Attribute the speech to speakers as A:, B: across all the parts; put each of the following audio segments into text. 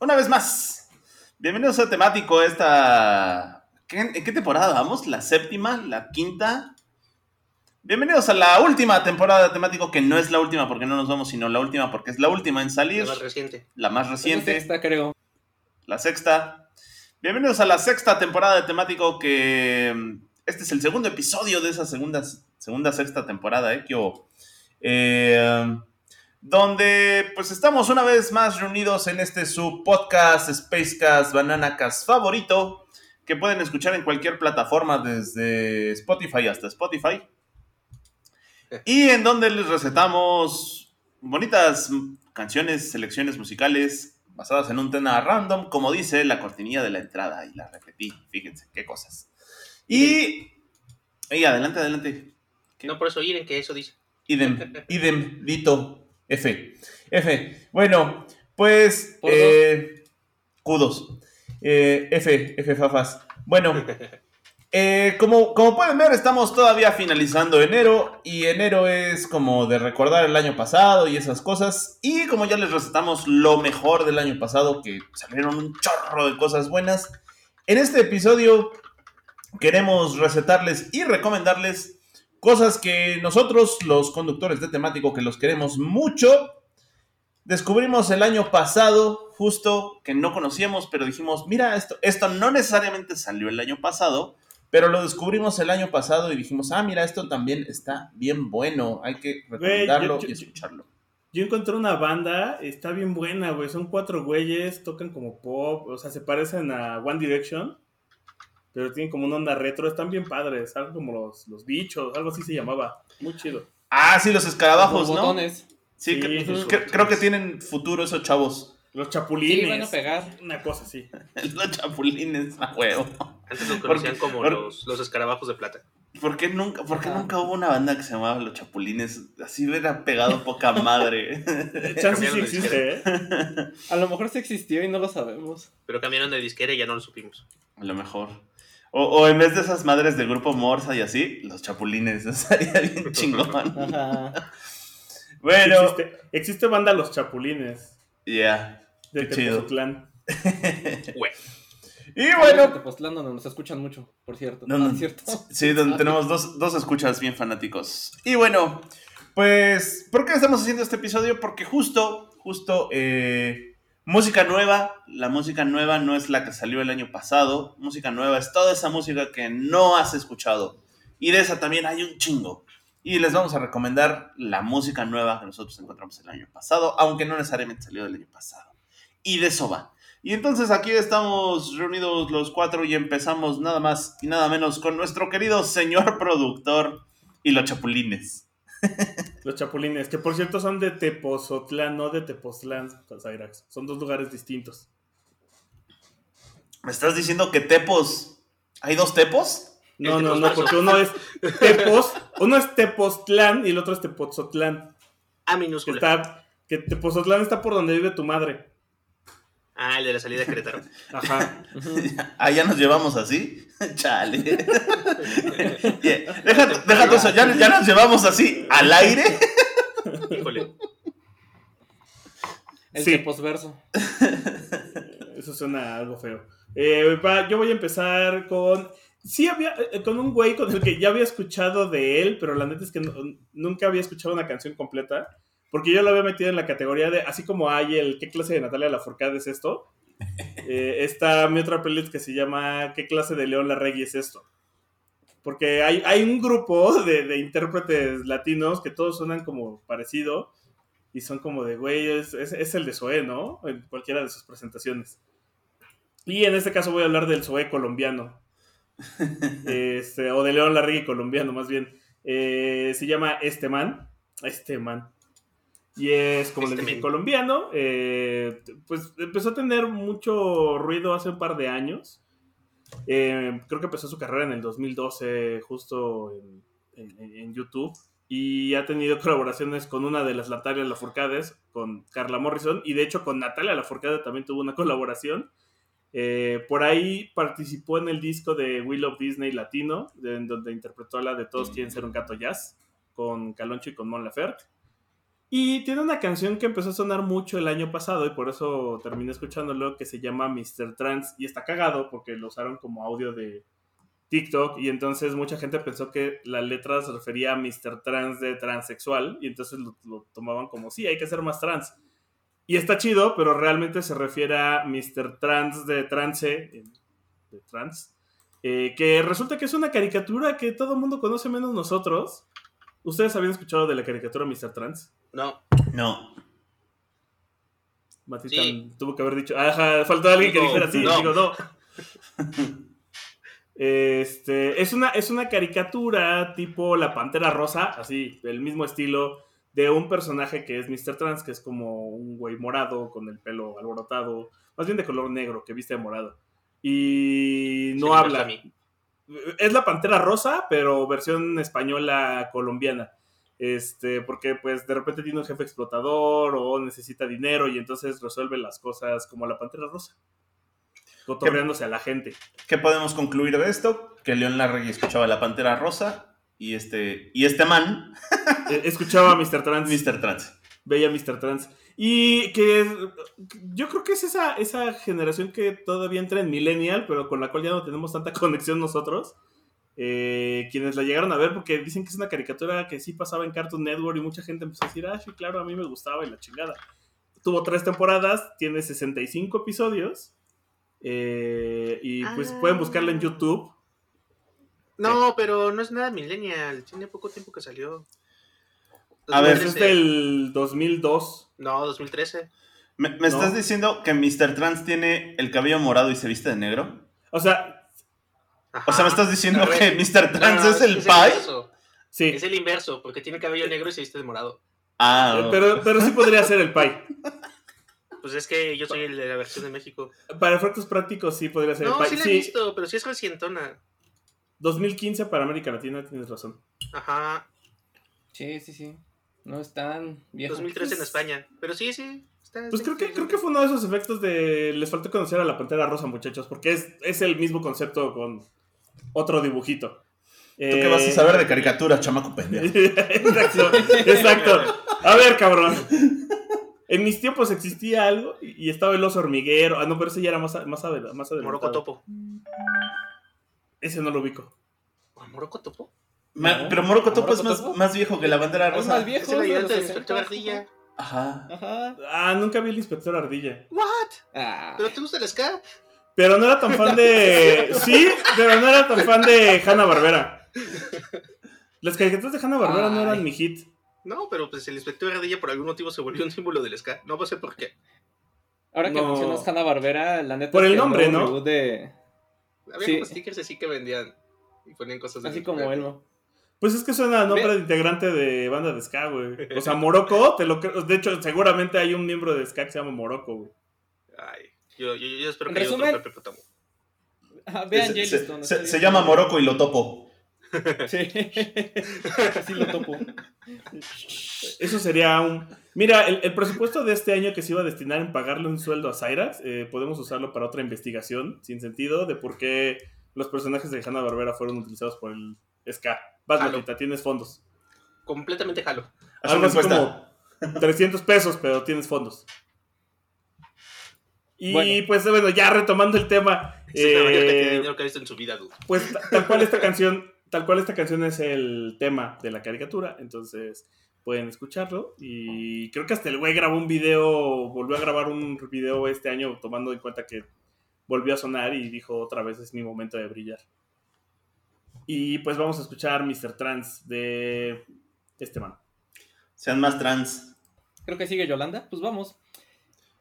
A: Una vez más. Bienvenidos a Temático, esta... ¿qué- ¿En qué temporada vamos? ¿La séptima? ¿La quinta? Bienvenidos a la última temporada de Temático, que no es la última porque no nos vamos, sino la última porque es la última en salir.
B: La más reciente.
A: La más reciente.
C: Esta, creo.
A: la sexta. Bienvenidos a la sexta temporada de temático que este es el segundo episodio de esa segunda, segunda sexta temporada, ¿eh? Que hubo. Eh, donde pues estamos una vez más reunidos en este su podcast Spacecast Bananacast favorito que pueden escuchar en cualquier plataforma desde Spotify hasta Spotify y en donde les recetamos bonitas canciones, selecciones musicales basadas en un tema random, como dice la cortinilla de la entrada, y la repetí, fíjense, qué cosas. Y, y adelante, adelante. ¿Qué?
B: No por eso ir en que eso dice.
A: Idem, idem, dito, F. F. Bueno, pues, eh, kudos. Eh, F, F, fafas. Bueno, eh, como, como pueden ver, estamos todavía finalizando enero y enero es como de recordar el año pasado y esas cosas. Y como ya les recetamos lo mejor del año pasado, que salieron un chorro de cosas buenas, en este episodio queremos recetarles y recomendarles cosas que nosotros, los conductores de temático, que los queremos mucho, descubrimos el año pasado, justo que no conocíamos, pero dijimos, mira, esto, esto no necesariamente salió el año pasado, pero lo descubrimos el año pasado y dijimos, ah, mira, esto también está bien bueno, hay que recomendarlo
D: yo-
A: y
D: yo-
A: escucharlo.
D: Yo encontré una banda, está bien buena, güey. Son cuatro güeyes, tocan como pop, o sea, se parecen a One Direction, pero tienen como una onda retro, están bien padres, algo como los, los bichos, algo así se llamaba. Muy chido.
A: Ah, sí, los escarabajos,
C: Los
A: ¿no?
C: botones.
A: Sí,
D: Sí,
A: cre-
D: esos
A: cre- creo que tienen futuro esos chavos.
D: Los
C: Sí,
D: chapulines.
C: van a pegar.
D: Una cosa así.
A: Los chapulines, a huevo.
B: Antes los
A: Porque-
B: conocían como
A: porque-
B: los, los escarabajos de plata.
A: ¿Por qué nunca, por qué nunca hubo una banda que se llamaba Los Chapulines? Así hubiera pegado poca madre.
D: Chance sí existe, ¿eh?
C: A lo mejor sí existió y no lo sabemos.
B: Pero cambiaron de disquera y ya no lo supimos.
A: A lo mejor. O, o en vez de esas madres del grupo Morsa y así, los chapulines. Estaría bien chingón.
C: Ajá.
A: Bueno,
D: Existe, existe banda Los Chapulines
A: ya.
D: de
A: Qué chido.
D: Tepozotlán.
B: Güey.
A: Y
C: Bueno,
A: bueno,
C: Tepoztlán, donde nos escuchan mucho, por cierto.
A: No,
C: Ah,
A: no.
C: ¿es cierto?
A: sí, donde tenemos dos, dos escuchas bien fanáticos. Y bueno, pues, ¿por qué estamos haciendo este episodio? Porque justo, justo, eh, música nueva. La música nueva no es la que salió el año pasado. Música nueva es toda esa música que no has escuchado. Y de esa también hay un chingo. Y les vamos a recomendar la música nueva que nosotros encontramos el año pasado, aunque no necesariamente salió del año pasado. Y de eso va. Y entonces aquí estamos reunidos los cuatro y empezamos nada más y nada menos con nuestro querido señor productor y los chapulines.
D: Los Chapulines, que por cierto son de Tepozotlán, no de Tepoztlán, Zairax. Son dos lugares distintos.
A: ¿Me estás diciendo que Tepos... ¿Hay dos Tepos?
D: No, no, no, porque uno es Tepos, uno es Tepoztlán y el otro es Tepozotlán.
B: A
D: Que,
B: minúscula.
D: está, que Tepozotlán está por donde vive tu madre.
B: Ah, el de la salida de Querétaro.
D: Ajá.
A: Ah, ya nos llevamos así. Chale. Yeah. Deja, deja tú eso, ya, ya nos llevamos así al aire.
B: Híjole.
C: El
D: Sí.
C: Tepozverso.
D: Eso suena algo feo. Eh, va, yo voy a empezar con. Sí, había. eh, Con un güey con el que ya había escuchado de él, pero la neta es que no- nunca había escuchado una canción completa. Porque yo lo había metido en la categoría de. Así como hay el ¿Qué clase de Natalia Lafourcade es esto? Eh, está mi otra playlist que se llama ¿Qué clase de León Larregui es esto? Porque hay, hay un grupo de, de intérpretes latinos que todos suenan como parecido. Y son como de, güey, es, es- es el de Zoé, ¿no? En cualquiera de sus presentaciones. Y en este caso voy a hablar del Zoé colombiano. Este, o de León Larregui colombiano, más bien. Eh, se llama Este Man. Este Man. Y es, como les
B: Este
D: dije,
B: men.
D: colombiano. eh, pues empezó a tener mucho ruido hace un par de años. Eh, creo que empezó su carrera en el 2012, justo en, en- en YouTube. Y ha tenido colaboraciones con una de las Natalia Lafourcades, con Carla Morrison. Y de hecho, con Natalia Lafourcade también tuvo una colaboración. Eh, por ahí participó en el disco de Will of Disney Latino, en donde interpretó la de Todos quieren ser un gato jazz, con Caloncho y con Mon Laferte. Y tiene una canción que empezó a sonar mucho el año pasado y por eso terminé escuchándolo, que se llama Mr. Trans. Y está cagado porque lo usaron como audio de TikTok y entonces mucha gente pensó que la letra se refería a Mr. Trans de transexual y entonces lo, tomaban como, sí, hay que ser más trans. Y está chido, pero realmente se refiere a Mr. Trans de trance, eh, de trans, eh, que resulta que es una caricatura que todo el mundo conoce menos nosotros. ¿Ustedes habían escuchado de la caricatura Mr. Trans?
B: No,
A: No.
D: Matita
B: Sí.
D: tuvo que haber dicho, ajá, faltó alguien que dijera sí,
B: no.
D: digo no. Este, es una, es una caricatura tipo La Pantera Rosa, así, del mismo estilo, de un personaje que es Mr. Trans, que es como un güey morado con el pelo alborotado, más bien de color negro, que viste de morado. Y no
B: Sí,
D: habla. Es la Pantera Rosa, pero versión española colombiana. Este, porque pues de repente tiene un jefe explotador o necesita dinero y entonces resuelve las cosas como la Pantera Rosa. Cotorreándose a la gente.
A: ¿Qué podemos concluir de esto? Que León Larregui escuchaba la Pantera Rosa y este, y este man,
D: Eh, Escuchaba a Mr. Trans.
A: Mr. Trans.
D: veía a Mr. Trans. Y que yo creo que es esa, esa generación que todavía entra en Millennial, pero con la cual ya no tenemos tanta conexión nosotros. Eh, quienes la llegaron a ver porque dicen que es una caricatura que sí pasaba en Cartoon Network y mucha gente empezó a decir, ah, sí, claro, a mí me gustaba y la chingada. Tuvo tres temporadas, tiene 65 episodios. eh, y pues
B: Ah.
D: pueden buscarla en YouTube.
B: No, pero no es nada millennial. Tiene poco tiempo que salió.
A: A ver,
D: es
B: 2013.
D: del 2002.
B: No, 2013.
A: ¿Me, me estás diciendo que Mr. Trans tiene el cabello morado y se viste de negro?
D: O sea,
A: O sea, ¿me estás diciendo que Mr. Trans
B: No,
A: es el
B: es
A: Pai?
B: inverso.
D: sí.
B: Es el inverso, porque tiene cabello negro y se viste de morado.
A: Ah,
D: Pero, pero sí podría ser el Pai.
B: Pues es que yo soy el de la versión de México.
D: Para efectos prácticos sí podría ser
B: No,
D: el Pai.
B: sí la he
D: Sí,
B: visto, pero sí es recientona.
D: 2015 para América Latina, tienes razón.
B: Ajá,
E: Sí, sí, sí. No es tan viejo.
B: 2013 en España. Pero sí, sí. Está,
D: Pues creo que, creo que fue uno de esos efectos de... Les faltó conocer a la Pantera Rosa, muchachos, porque es, es el mismo concepto con otro dibujito. Eh,
A: ¿Tú qué vas a saber de caricaturas, chamaco pendejo?
D: exacto, exacto. A ver, cabrón. En mis tiempos existía algo y estaba el oso hormiguero. Ah, no, pero ese ya era más, más, más adelantado.
B: Moroco Topo.
D: Ese no lo ubico.
B: ¿Moroco Topo?
A: Ma-
E: No.
A: pero Moroco Topo es
E: ¿Moroco
A: más, más viejo que la bandera
E: Es
A: rosa.
E: más viejo.
B: Es el
E: de
B: ayudante
E: los
B: del
E: 60,
B: inspector Ardilla.
A: Ajá.
E: Ajá.
D: Ah, nunca vi el inspector Ardilla.
B: ¿What?
E: Ah.
B: ¿Pero te gusta el ska?
D: Pero no era tan fan de. Sí, pero no era tan fan de Hanna Barbera. Las caricaturas de Hanna Barbera no eran mi hit.
B: No, pero pues el inspector Ardilla por algún motivo se volvió un símbolo del ska. No sé por qué.
E: Ahora que
D: No.
E: mencionas Hanna Barbera, la neta.
D: Por el nombre, ¿no?
E: de.
B: Había
E: Sí.
B: como stickers así que vendían y ponían cosas de
E: Así como Elmo.
D: Pues es que suena a nombre
E: Ve-
D: de integrante de banda de Ska, güey. O sea, Morocco, te lo creo. De hecho, seguramente hay un miembro de Ska que se llama Morocco, güey.
B: Ay, yo, yo, yo espero que haya otro Pepe Potamo.
E: Ah, vean
A: Se, se- se llama Moroco y lo topo.
E: Sí. Así lo topo.
D: Eso sería un. Mira, el, el presupuesto de este año que se iba a destinar en pagarle un sueldo a Cyrax, eh, podemos usarlo para otra investigación sin sentido de por qué los personajes de Hanna Barbera fueron utilizados por el Ska. Vas,
B: Jalo.
D: Matita, tienes fondos.
B: Completamente jalo.
D: Algo así como 300 pesos, pero tienes fondos. Y
E: Bueno.
D: pues bueno, ya retomando el tema,
B: es la mayor cantidad de
D: eh,
B: dinero que ha visto en su vida, dude.
D: pues ta- tal cual esta canción, tal cual esta canción es el tema de la caricatura, entonces pueden escucharlo y creo que hasta el güey grabó un video, volvió a grabar un video este año tomando en cuenta que volvió a sonar y dijo otra vez es mi momento de brillar. Y pues vamos a escuchar Mr. Trans de este man.
A: Sean más trans.
E: Creo que sigue Yolanda. Pues vamos.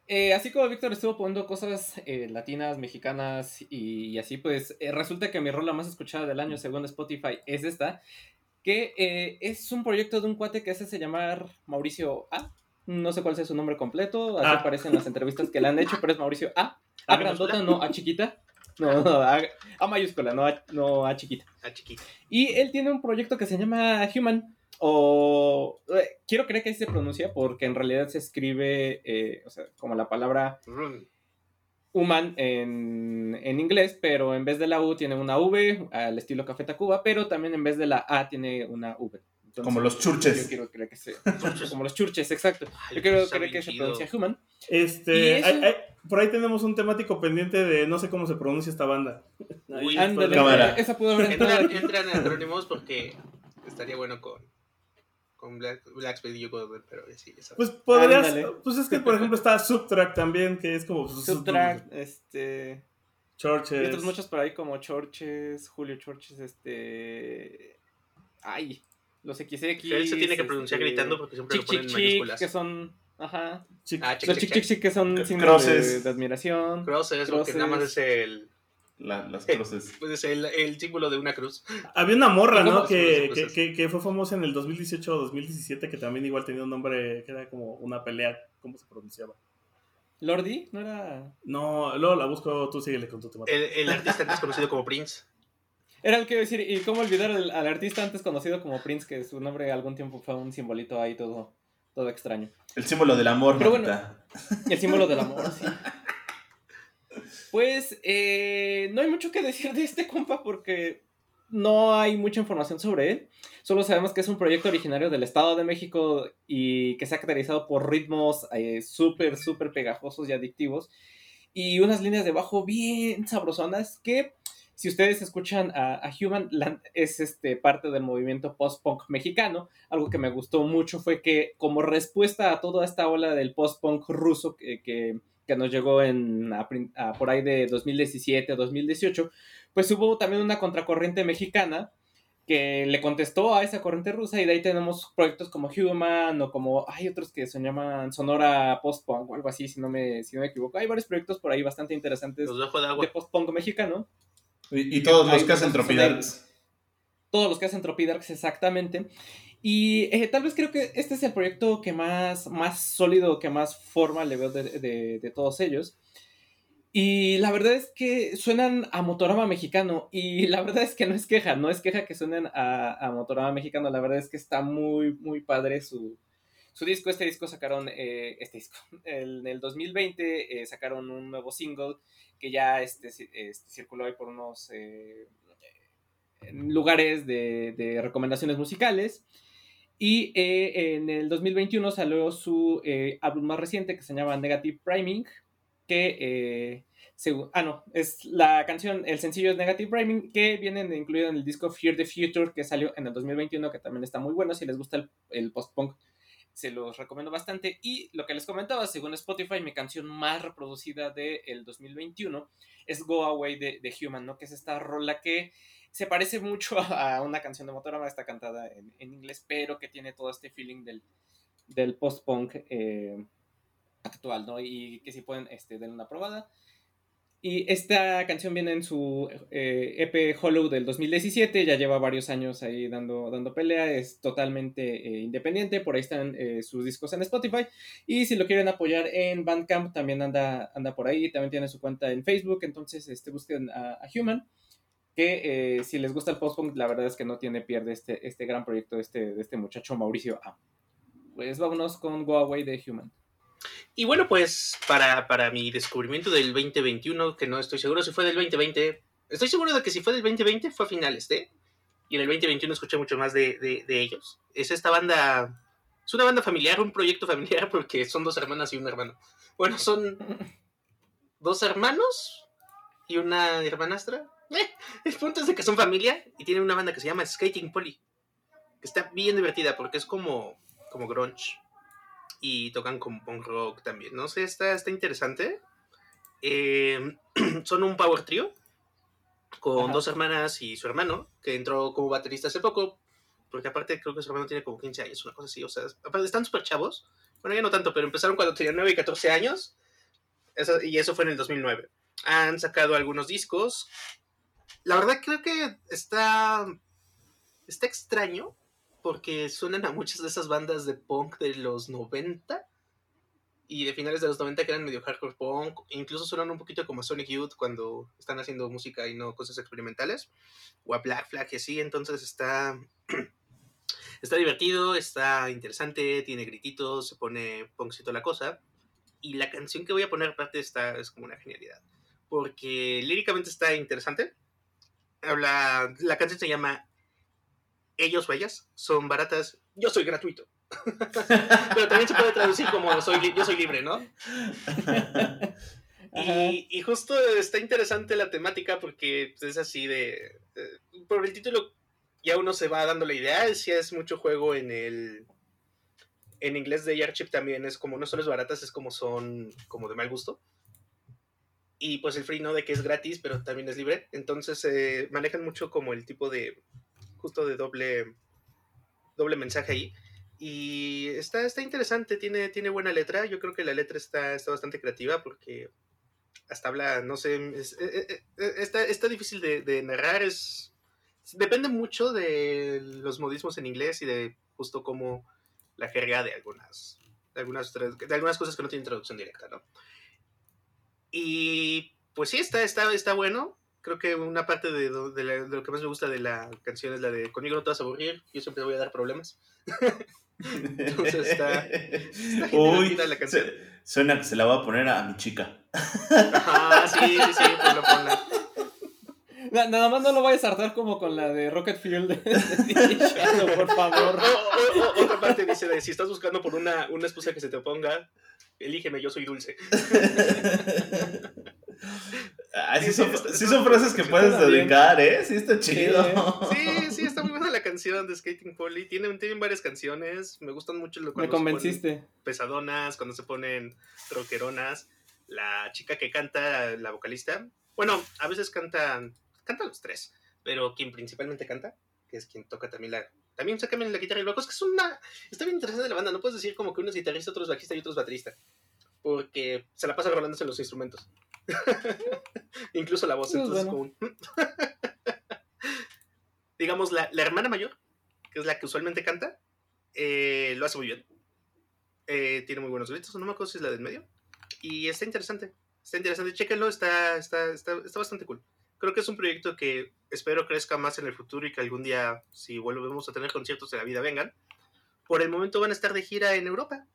E: Eh, así como Víctor estuvo poniendo cosas eh, latinas, mexicanas y, y así, pues eh, resulta que mi rola más escuchada del año según Spotify es esta, que eh, es un proyecto de un cuate que se hace llamar Mauricio A. No sé cuál sea su nombre completo, así
D: Ah.
E: aparece en las entrevistas que le han hecho, pero es Mauricio A. A
B: ¿A
E: grandota, no A chiquita. No, no, A, A mayúscula, no a, no A chiquita.
B: Ah, chiquito.
E: Y él tiene un proyecto que se llama Human, o eh, quiero creer que así se pronuncia, porque en realidad se escribe, eh, o sea, como la palabra human en, en inglés, pero en vez de la U tiene una V, al estilo Café Tacuba, pero también en vez de la A tiene una V. Entonces,
A: Como los
E: Yo
A: churches.
E: quiero creer que se... como los churches, exacto.
B: Ay,
E: Yo quiero creer que se pronuncia Human.
D: Este,
E: Y eso-
D: hay- hay- por ahí tenemos un temático pendiente de no sé cómo se pronuncia esta banda.
B: Uy,
E: Ándale,
A: Cámara.
E: esa pudo haber entrado
B: Entran, entran acrónimos porque estaría bueno con, con Black, y Ono, pero sí, ya sabes.
D: Pues podrías,
E: Ándale.
D: pues es que por ejemplo está Subtrack también, que es como
E: Subtract, este... Y
D: Churches.
E: otros muchos por ahí como Chorches, Julio Chorches, este... Ay, los XX.
B: Él se tiene que pronunciar
E: este,
B: gritando porque siempre
E: Chic,
B: lo ponen
E: chic,
B: en mayúsculas.
E: que son... Ajá.
D: Chic-
B: Ah, chic,
E: Los
B: chic,
E: chic, chic, chic, que son símbolos de,
A: crosses.
E: de admiración.
B: Cross es porque nada más
E: Crosses.
B: es el,
A: La- las cruces.
B: pues es el, el símbolo de una cruz.
D: Había una morra,
E: ¿Y cómo
D: ¿no? Que, que, que, que fue famosa en el 2018 o 2017, que también igual tenía un nombre que era como una pelea, ¿cómo se pronunciaba?
E: Lordi, ¿no era...?
D: No, luego la busco, tú síguele con tu tema.
B: El, el artista antes conocido como Prince.
E: Era el que iba a decir, y cómo olvidar al, al artista antes conocido como Prince, que su nombre algún tiempo fue un simbolito ahí todo, todo extraño.
A: El símbolo del amor,
E: Pero bueno. El símbolo del amor, sí. Pues eh, no hay mucho que decir de este compa porque no hay mucha información sobre él. Solo sabemos que es un proyecto originario del Estado de México y que se ha caracterizado por ritmos eh, súper, súper pegajosos y adictivos. Y unas líneas de bajo bien sabrosonas que, si ustedes escuchan a, a Human, es este, parte del movimiento post-punk mexicano. Algo que me gustó mucho fue que como respuesta a toda esta ola del post-punk ruso que, que- que nos llegó en, a a por ahí de 2017 o 2018, pues hubo también una contracorriente mexicana que le contestó a esa corriente rusa y de ahí tenemos proyectos como Human o como hay otros que se llaman Sonora Post-Punk o algo así, si no me, si no me equivoco. Hay varios proyectos por ahí bastante interesantes
B: de de agua.
E: post-punk mexicano.
A: Y, y todos los que hacen Tropidarks.
E: todos los que hacen Tropidarks exactamente. Y eh, tal vez creo que este es el proyecto que más, más sólido, que más forma le veo de, de- de todos ellos. Y la verdad es que suenan a Motorama mexicano. Y la verdad es que no es queja, no es queja que suenen a, a Motorama mexicano. La verdad es que está muy, muy padre su, su disco. Este disco sacaron, eh, este disco, el- en el 2020 eh, sacaron un nuevo single que ya este, este, circuló ahí por unos eh, lugares de, de recomendaciones musicales. Y eh, en el 2021 salió su eh, álbum más reciente que se llama Negative Priming, que, eh, ah, no, es la canción, el sencillo es Negative Priming, que viene incluido en el disco Fear the Future, que salió en el 2021, que también está muy bueno, si les gusta el, el post-punk, se los recomiendo bastante. Y lo que les comentaba, según Spotify, mi canción más reproducida del 2021 es Go Away de, de Human, ¿no? Que es esta rola que se parece mucho a una canción de Motorama, está cantada en, en inglés, pero que tiene todo este feeling del, del post-punk eh, actual, ¿no? Y que si pueden, este, den una probada. Y esta canción viene en su eh, EP Hollow del 2017, ya lleva varios años ahí dando, dando pelea, es totalmente eh, independiente, por ahí están eh, sus discos en Spotify. Y si lo quieren apoyar en Bandcamp, también anda, anda por ahí, también tiene su cuenta en Facebook, entonces este, busquen a, Human que si les gusta el post-punk, la verdad es que no tiene pierde este, este gran proyecto de este, de este muchacho Mauricio A. Pues vámonos con Go Away de Human.
B: Y bueno, pues para, para mi descubrimiento del 2021, que no estoy seguro si fue del 2020, estoy seguro de que si fue del 2020 fue a finales de, y en el 2021 escuché mucho más de, de- ellos. Es esta banda, es una banda familiar, un proyecto familiar, porque son dos hermanas y un hermano. Bueno, son dos hermanos y una hermanastra. Eh, el punto es que son familia y tienen una banda que se llama Skating Polly, que está bien divertida porque es como, como grunge y tocan con punk rock también. No sé, está, está interesante. Eh, son un power trio con
E: Ajá.
B: dos hermanas y su hermano, que entró como baterista hace poco, porque aparte creo que su hermano tiene como 15 años, una cosa así. O sea, están súper chavos. Bueno, ya no tanto, pero empezaron cuando tenían 9 y 14 años. Eso- y eso fue en el 2009. Han sacado algunos discos. La verdad creo que está, está extraño porque suenan a muchas de esas bandas de punk de los 90 y de finales de los 90 que eran medio hardcore punk, incluso suenan un poquito como Sonic Youth cuando están haciendo música y no cosas experimentales, o a Black Flag y así, entonces está, está divertido, está interesante, tiene grititos, se pone punkcito la cosa, y la canción que voy a poner aparte está, es como una genialidad, porque líricamente está interesante, habla, la canción se llama Ellos o ellas son baratas, yo soy gratuito. Pero también se puede traducir como soy yo soy libre, ¿no? y, y, justo está interesante la temática porque es así de, Por el título ya uno se va dando la idea. Si es mucho juego en el. En inglés de Airchip también es como no solo es baratas, es como son como de mal gusto. Y pues el free no de que es gratis, pero también es libre. Entonces eh, manejan mucho como el tipo de. Justo de doble. doble mensaje ahí. Y está, está interesante, tiene, tiene buena letra. Yo creo que la letra está, está bastante creativa porque hasta habla, no sé, eh, eh, eh, está, está, difícil de, de, narrar. Es, depende mucho de los modismos en inglés y de justo como la jerga de algunas, de algunas, de algunas cosas que no tienen traducción directa, ¿no? Y pues sí, está, está, está bueno. Creo que una parte de, de, la, de, lo que más me gusta de la canción es la de Conmigo no te vas a aburrir, yo siempre voy a dar problemas. Entonces está. está
A: Uy, la canción. suena que se la voy a poner a mi chica.
B: Ah, sí, sí, sí, pues lo ponla.
E: Nada más no lo vayas a hartar como con la de Rocket Fuel de, de por favor.
B: O, o, otra parte dice de si estás buscando por una, una esposa que se te oponga, elígeme, yo soy dulce.
A: Ah, sí, son, sí son frases que puedes dedicar, ¿eh? Sí, está chido.
B: Sí, sí, está muy buena la canción de Skating Polly. Tienen, tienen varias canciones. Me gustan mucho lo
E: Me convenciste.
B: Pesadonas, cuando se ponen rockeronas. La chica que canta, la vocalista. Bueno, a veces cantan, cantan los tres. Pero quien principalmente canta, que es quien toca también la. También saca la guitarra y el bajo. Es que es una. Está bien interesante la banda. No puedes decir como que uno es guitarrista, otro es bajista y otro es baterista. Porque se la pasa rolándose los instrumentos. Incluso la voz. Entonces, bueno. como... Digamos, la, la, hermana mayor, que es la que usualmente canta, eh, lo hace muy bien. Eh, tiene muy buenos gritos, no me acuerdo si es la del medio. Y está interesante. Está interesante, chéquenlo, está, está, está, está bastante cool. Creo que es un proyecto que espero crezca más en el futuro y que algún día, si volvemos a tener conciertos de la vida, vengan. Por el momento van a estar de gira en Europa.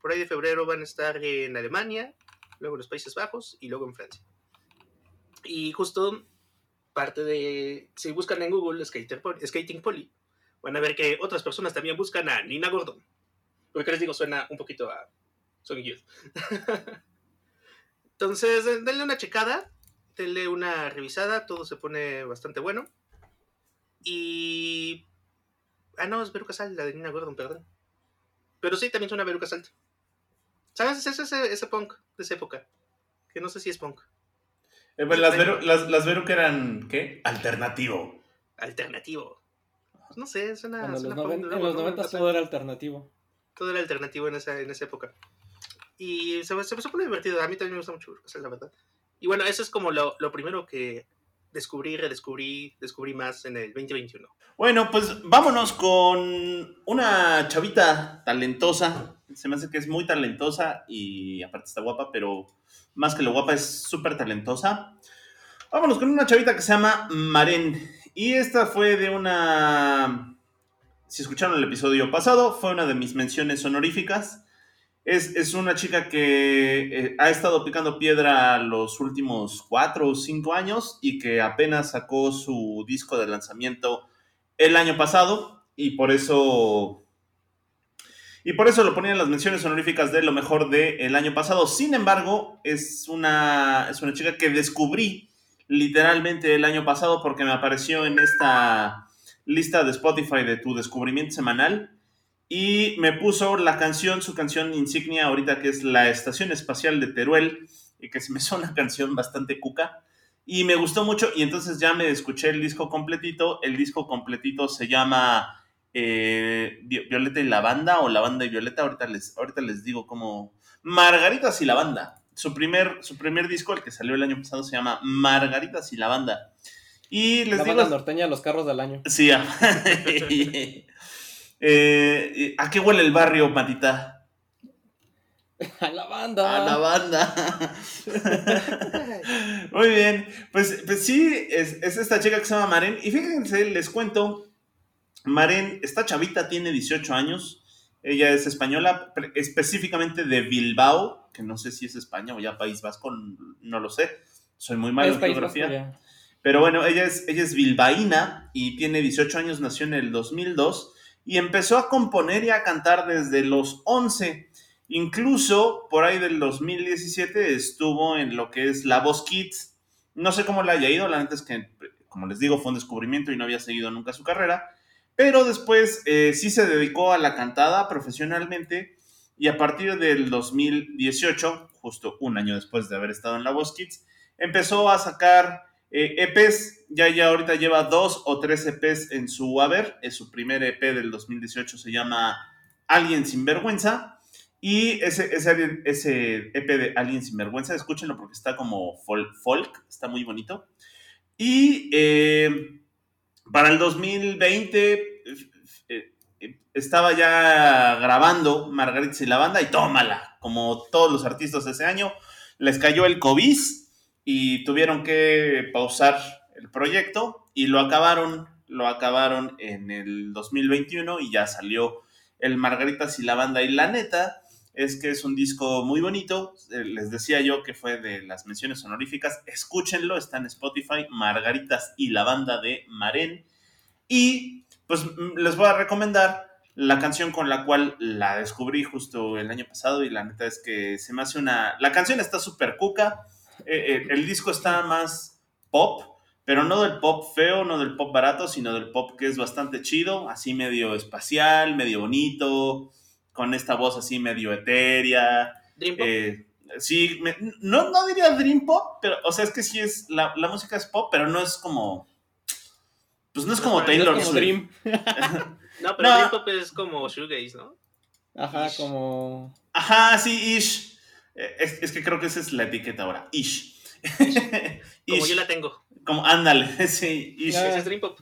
B: Por ahí de febrero van a estar en Alemania, luego en los Países Bajos y luego en Francia. Y justo parte de, si buscan en Google Skating Polly, van a ver que otras personas también buscan a Nina Gordon. Porque les digo, suena un poquito a Sonic Youth. Entonces, denle una checada, denle una revisada, todo se pone bastante bueno. Y... Ah, no, es Veruca Salt, la de Nina Gordon, perdón. Pero sí, también suena Veruca Salt. ¿Sabes? Es ese, ese punk de esa época. Que no sé si es punk.
A: Eh, pues las, Veru, las, las Veru que eran, ¿qué? Alternativo.
B: Alternativo. No sé, suena.
E: En
B: suena
E: los, noven, en los 90 todo era alternativo.
B: Todo era alternativo en esa, en esa época. Y se, se me supone divertido. A mí también me gusta mucho, esa es la verdad. Y bueno, eso es como lo, lo primero que descubrí, redescubrí, descubrí más en el 2021.
A: Bueno, pues vámonos con una chavita talentosa. Se me hace que es muy talentosa y aparte está guapa, pero más que lo guapa es súper talentosa. Vámonos con una chavita que se llama Maren. Y esta fue de una... Si escucharon el episodio pasado, fue una de mis menciones honoríficas. Es, es una chica que eh, ha estado picando piedra los últimos cuatro o cinco años y que apenas sacó su disco de lanzamiento el año pasado y por eso y por eso lo ponía en las menciones honoríficas de lo mejor del año pasado. Sin embargo, es una, es una chica que descubrí literalmente el año pasado porque me apareció en esta lista de Spotify de tu descubrimiento semanal y me puso la canción, su canción insignia ahorita que es la Estación Espacial de Teruel y que se me hizo una canción bastante cuca y me gustó mucho y entonces ya me escuché el disco completito. El disco completito se llama eh, Violeta y la banda o La Banda y Violeta. Ahorita les, ahorita les digo como Margaritas y la Banda. Su primer, su primer disco, el que salió el año pasado, se llama Margaritas y la Banda. Y les
E: la
A: digo...
E: banda norteña, los carros del año.
A: Sí. eh, ¿A qué huele el barrio, Matita?
E: A la banda.
A: A la banda. Muy bien. Pues, pues sí, es, es esta chica que se llama Maren. Y fíjense, les cuento. Maren, esta chavita tiene 18 años. Ella es española, específicamente de Bilbao, que no sé si es España o ya País Vasco, no lo sé. Soy muy malo en geografía.
E: Vasco.
A: Pero bueno, ella es, ella es bilbaína y tiene 18 años, nació en el 2002 y empezó a componer y a cantar desde los 11. Incluso por ahí del 2017 estuvo en lo que es La Voz Kids. No sé cómo le haya ido, la neta es que, como les digo, fue un descubrimiento y no había seguido nunca su carrera. Pero después eh, sí se dedicó a la cantada profesionalmente y a partir del 2018, justo un año después de haber estado en La Voz Kids, empezó a sacar eh, EPs, ya, ya ahorita lleva dos o tres EPs en su haber. Es su primer EP del 2018, se llama Alguien sin vergüenza. Y ese, ese, EP de Alguien sin vergüenza, escúchenlo porque está como folk, folk está muy bonito. Y eh, para el 2020 eh, eh, estaba ya grabando Margarita y la banda y tómala, como todos los artistas de ese año, les cayó el COVID y tuvieron que pausar el proyecto y lo acabaron, lo acabaron en el 2021 y ya salió el Margaritas y la banda. Y la neta es que es un disco muy bonito, eh, les decía yo que fue de las menciones honoríficas, escúchenlo, está en Spotify, Margaritas y la banda de Maren. Y pues mm, les voy a recomendar la canción con la cual la descubrí justo el año pasado y la neta es que se me hace una... La canción está súper cuca, eh, eh, el disco está más pop, pero no del pop feo, no del pop barato, sino del pop que es bastante chido, así medio espacial, medio bonito, con esta voz así medio etérea.
B: Dream Pop.
A: eh, sí, me- no, no diría Dream Pop, pero, o sea, es que sí es, la, la música es pop, pero no es como... Pues no es como
B: no es
A: Taylor
E: Como
A: Swift.
E: Dream.
B: no, pero
A: no.
B: Dream Pop es como Shoegaze, ¿no?
E: Ajá,
B: Ish.
E: como.
A: Ajá, sí, ish. Eh, Es, es que creo que esa es la etiqueta ahora, ish.
B: Como
A: Ish.
B: yo la tengo.
A: Como, ándale, sí, ish.
B: Es Dream Pop.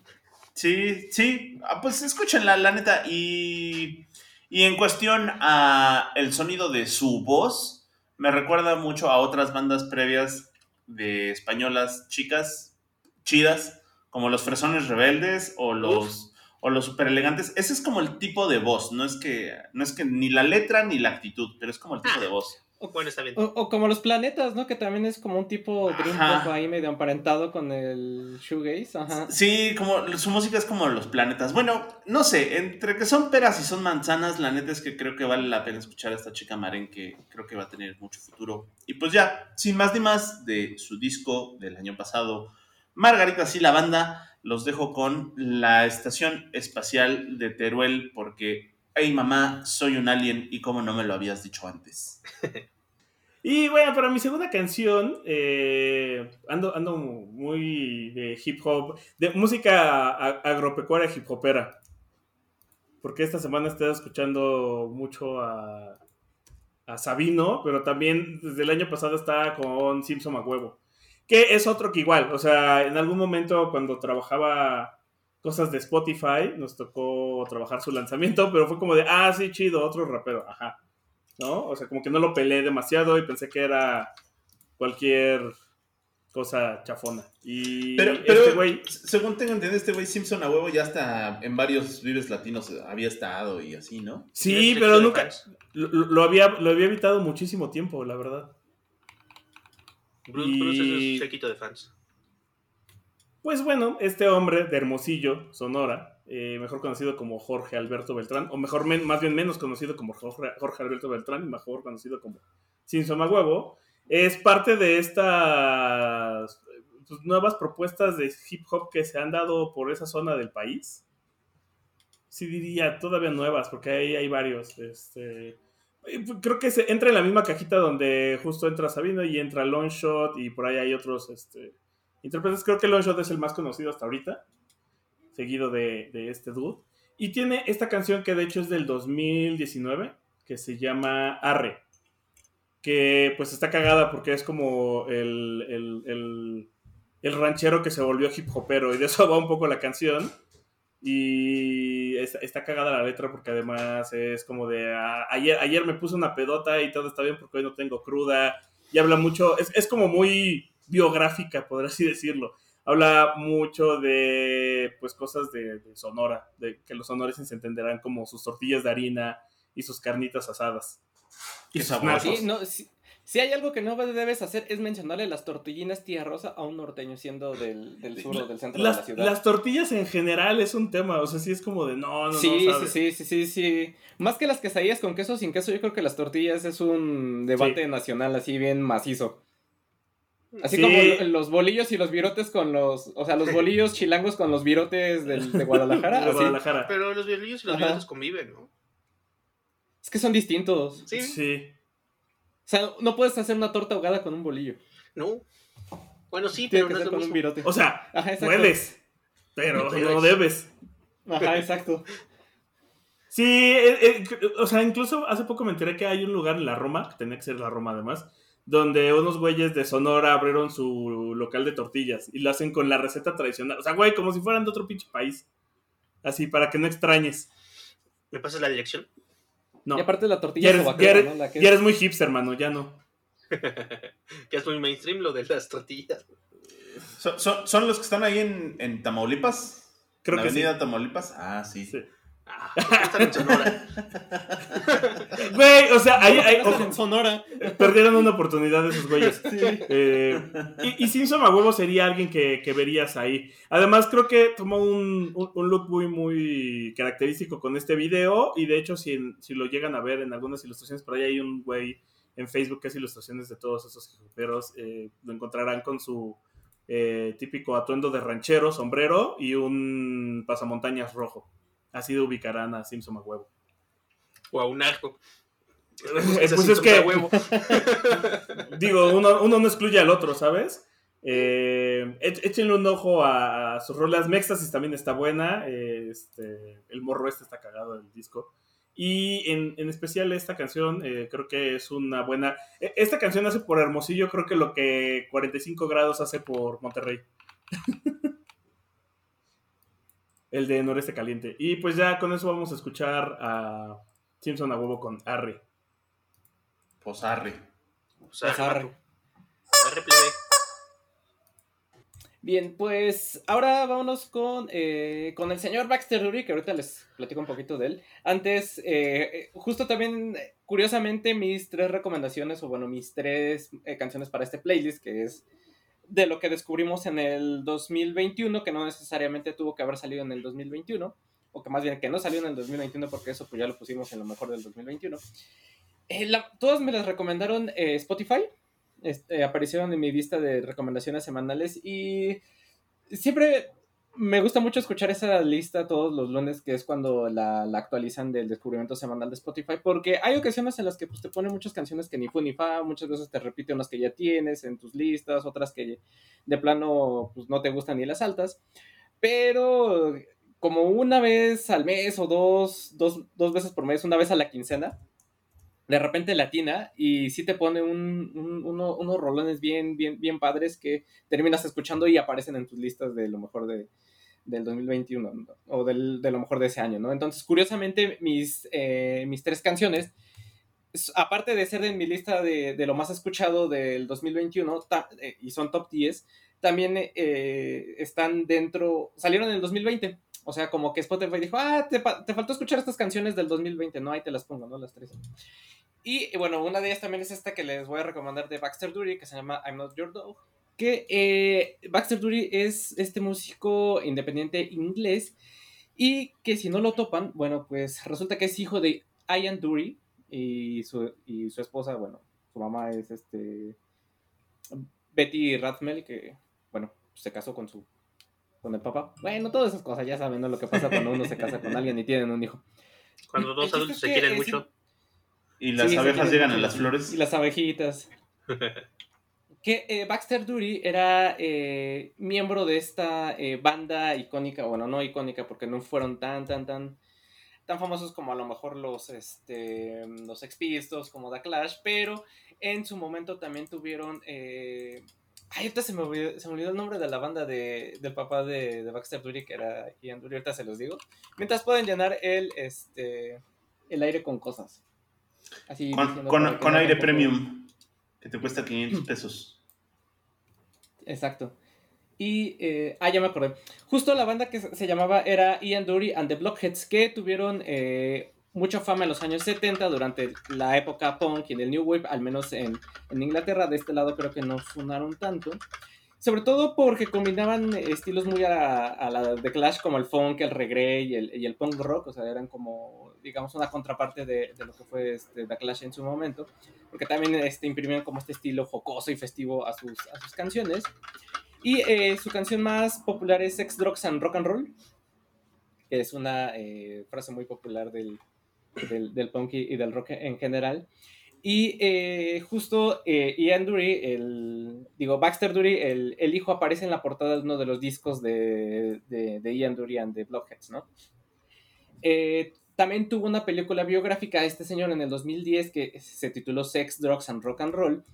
A: Sí, sí, ah, pues escúchenla, la neta. Y, y en cuestión a el sonido de su voz, me recuerda mucho a otras bandas previas de españolas chicas, chidas, como los Fresones Rebeldes o los, o los Super Elegantes. Ese es como el tipo de voz, no es, que, no es que ni la letra ni la actitud, pero es como el tipo de voz.
B: Bueno, está bien.
E: O, o como los planetas, ¿no? Que también es como un tipo Dream. Pop ahí medio emparentado con el Shoegaze. Ajá.
A: Sí, como su música es como los planetas. Bueno, no sé, entre que son peras y son manzanas, la neta es que creo que vale la pena escuchar a esta chica Maren que creo que va a tener mucho futuro. Y pues ya, sin más ni más de su disco del año pasado, Margaritas y la banda, los dejo con la estación espacial de Teruel porque, hey mamá, soy un alien y cómo no me lo habías dicho antes.
D: Y bueno, para mi segunda canción, eh, ando, ando muy de hip hop, de música agropecuaria hip hopera. Porque esta semana estado escuchando mucho a, a Sabino, pero también desde el año pasado está con Simpson a huevo. Que es otro que igual, o sea, en algún momento cuando trabajaba cosas de Spotify, nos tocó trabajar su lanzamiento, pero fue como de, ah, sí, chido, otro rapero, ajá. ¿no? O sea, como que no lo peleé demasiado y pensé que era cualquier cosa chafona. Y
A: Pero, pero
D: este güey,
A: según tengo entendido, este güey Simpson a huevo ya está en varios vives latinos había estado y así, ¿no?
D: sí,
B: Es
D: pero nunca lo había lo había evitado muchísimo tiempo, la verdad.
B: Bruce,
D: Y-
B: Bruce es un sequito de fans.
D: Pues bueno, este hombre de Hermosillo, Sonora, eh, mejor conocido como Jorge Alberto Beltrán, o mejor, más bien menos conocido como Jorge, Alberto Beltrán, y mejor conocido como a huevo, es parte de estas pues, nuevas propuestas de hip hop que se han dado por esa zona del país. Sí diría todavía nuevas, porque ahí hay varios. Este, eh, creo que se, entra en la misma cajita donde justo entra Sabino y entra Longshot y por ahí hay otros este, intérpretes. Creo que Longshot es el más conocido hasta ahorita, seguido de, de este dude. Y tiene esta canción que de hecho es del 2019, que se llama Arre. Que pues está cagada porque es como el, el, el, ranchero que se volvió hip hopero y de eso va un poco la canción. Y está cagada la letra porque además es como de ah, ayer, ayer me puse una pedota y todo está bien porque hoy no tengo cruda. Y habla mucho, es, es como muy biográfica, por así decirlo. Habla mucho de pues cosas de, de Sonora, de que los sonorenses entenderán como sus tortillas de harina y sus carnitas asadas.
A: Y
D: nachos.
E: Sí, no, si, si hay algo que no debes hacer es mencionarle las tortillinas tía rosa a un norteño siendo del, del sur o del centro de la ciudad.
D: las tortillas en general es un tema, o sea, sí es como de no, no,
E: sí,
D: no,
E: sí,
D: ¿sabes?
E: sí, sí, sí, sí. Más que las quesadillas con queso o sin queso, yo creo que las tortillas es un debate
D: Sí.
E: nacional así bien macizo. Así
D: Sí.
E: como lo- los bolillos y los virotes con los, o sea, los bolillos chilangos con los virotes del- de Guadalajara.
D: De
E: así.
D: Guadalajara.
B: Pero los violillos y los
E: Ajá.
B: violines conviven, ¿no?
E: Es que son distintos.
B: Sí.
D: Sí.
E: O sea, no puedes hacer una torta ahogada con un bolillo.
B: No. Bueno, sí,
E: Tiene
B: pero
E: que
B: no es lo
E: con un
B: mismo.
E: virote.
D: O sea,
E: Ajá,
D: puedes, pero
B: Pero
D: no
B: es-
D: debes.
E: Ajá, exacto.
D: Sí, eh, eh, o sea, incluso hace poco me enteré que hay un lugar en la Roma, que tenía que ser la Roma además, donde unos güeyes de Sonora abrieron su local de tortillas y lo hacen con la receta tradicional. O sea, güey, como si fueran de otro pinche país. Así, para que no extrañes.
B: ¿Me pasas la dirección?
D: No,
E: Y aparte la
D: ya
E: tortilla
D: eres, ya
E: sobacera,
D: eres-
E: ¿no? La que
D: ya
E: es-
D: eres muy hipster, mano, ya no.
B: Que es muy mainstream lo de las tortillas.
A: ¿Son, son, son los que están ahí en, en Tamaulipas?
D: Creo
A: ¿En
D: que
A: la
D: sí.
A: avenida Tamaulipas? Ah, sí.
D: Sí.
B: Ah, están en Sonora.
D: Güey, o sea, ahí, ahí-
E: en Sonora.
D: perdieron una oportunidad esos güeyes.
E: Sí.
D: Eh, y, y Simpson a huevo sería alguien que, que verías ahí. Además, creo que tomó un, un- un look muy, muy característico con este video. Y de hecho, si, si lo llegan a ver en algunas ilustraciones, por ahí hay un güey en Facebook que hace ilustraciones de todos esos jiperos. eh, lo encontrarán con su eh, típico atuendo de ranchero, sombrero y un pasamontañas rojo. Así de ubicarán a Simpson a huevo.
B: O a un arco.
D: Eh, pues es que, digo, uno, uno no excluye al otro, ¿sabes? Eh, éch- échenle un ojo a, a sus rolas. Mextasis también está buena. eh, este, el morro este está cagado del disco. Y en, en especial esta canción, eh, creo que es una buena. e- Esta canción hace por Hermosillo, creo que lo que 45 grados hace por Monterrey. el de Noreste Caliente. Y pues ya con eso vamos a escuchar a Simpson a huevo con Arre.
A: Posarri.
B: O sea,
E: Arre.
B: arre, plebe.
E: Bien, pues ahora vámonos con, eh, con el señor Baxter Dury, que ahorita les platico un poquito de él. Antes, eh, justo también, curiosamente, mis tres recomendaciones, o bueno, mis tres eh, canciones para este playlist, que es de lo que descubrimos en el 2021, que no necesariamente tuvo que haber salido en el 2021, o que más bien que no salió en el 2021, porque eso pues ya lo pusimos en lo mejor del 2021. Eh, la- todas me las recomendaron eh, Spotify este, aparecieron en mi lista de recomendaciones semanales y siempre me gusta mucho escuchar esa lista todos los lunes, que es cuando la, la actualizan del descubrimiento semanal de Spotify, porque hay ocasiones en las que pues, te ponen muchas canciones que ni fu ni fa, muchas veces te repite unas que ya tienes en tus listas, otras que de plano pues, no te gustan ni las altas, pero como una vez al mes o dos, dos, dos veces por mes, una vez a la quincena, de repente latina y sí te pone un, un- uno- unos rolones bien, bien, bien padres que terminas escuchando y aparecen en tus listas de lo mejor de, del 2021 ¿no? o del- de lo mejor de ese año, ¿no? Entonces, curiosamente, mis, eh, mis tres canciones, aparte de ser en mi lista de, de lo más escuchado del 2021 ta- eh, y son top 10, también eh, están dentro, salieron en el 2020. O sea, como que Spotify dijo, ah, te, te faltó escuchar estas canciones del 2020, no, ahí te las pongo, ¿no? Las tres. Y bueno, una de ellas también es esta que les voy a recomendar de Baxter Dury, que se llama I'm Not Your Dog. Que eh, Baxter Dury es este músico independiente inglés y que si no lo topan, bueno, pues resulta que es hijo de Ian Dury y su, y su esposa, bueno, su mamá es este Betty Rathmel, que bueno, se casó con su con el papá. Bueno, todas esas cosas, ya saben, ¿no? Lo que pasa cuando uno se casa con alguien y tienen un hijo.
B: Cuando dos adultos se quieren
E: es-
B: mucho.
A: Y las
E: Sí,
A: abejas llegan a las flores.
E: Y las abejitas. que eh, Baxter Dury era eh, miembro de esta eh, banda icónica, bueno, no icónica porque no fueron tan, tan, tan, tan famosos como a lo mejor los, este, los Sex Pistols, como The Clash, pero en su momento también tuvieron eh, Ay, ahorita se me, olvidó, se me olvidó el nombre de la banda de, del papá de, de Baxter Dury, que era Ian Dury, ahorita se los digo. Mientras pueden llenar el, este, el aire con cosas. Así
A: Con, con- aire premium, que te cuesta 500 pesos.
E: Exacto. Y, eh, ah, ya me acordé. Justo la banda que se llamaba era Ian Dury and the Blockheads, que tuvieron eh, mucha fama en los años 70 durante la época punk y del New Wave, al menos en, en Inglaterra. De este lado creo que no sonaron tanto. Sobre todo porque combinaban estilos muy a, a la de Clash, como el funk, el reggae y el, y el punk rock. O sea, eran como, digamos, una contraparte de, de lo que fue este, The Clash en su momento. Porque también este, imprimían como este estilo jocoso y festivo a sus, a sus canciones. Y eh, su canción más popular es Sex, Drugs and Rock and Roll, que es una eh, frase muy popular del, del, del punk y, del rock en general. Y eh, justo eh, Ian Dury, el, digo, Baxter Dury, el, el hijo aparece en la portada de uno de los discos de, de, Ian Dury and the Blockheads, ¿no? También tuvo una película biográfica a este señor en el 2010 que se tituló Sex, Drugs and Rock and Roll,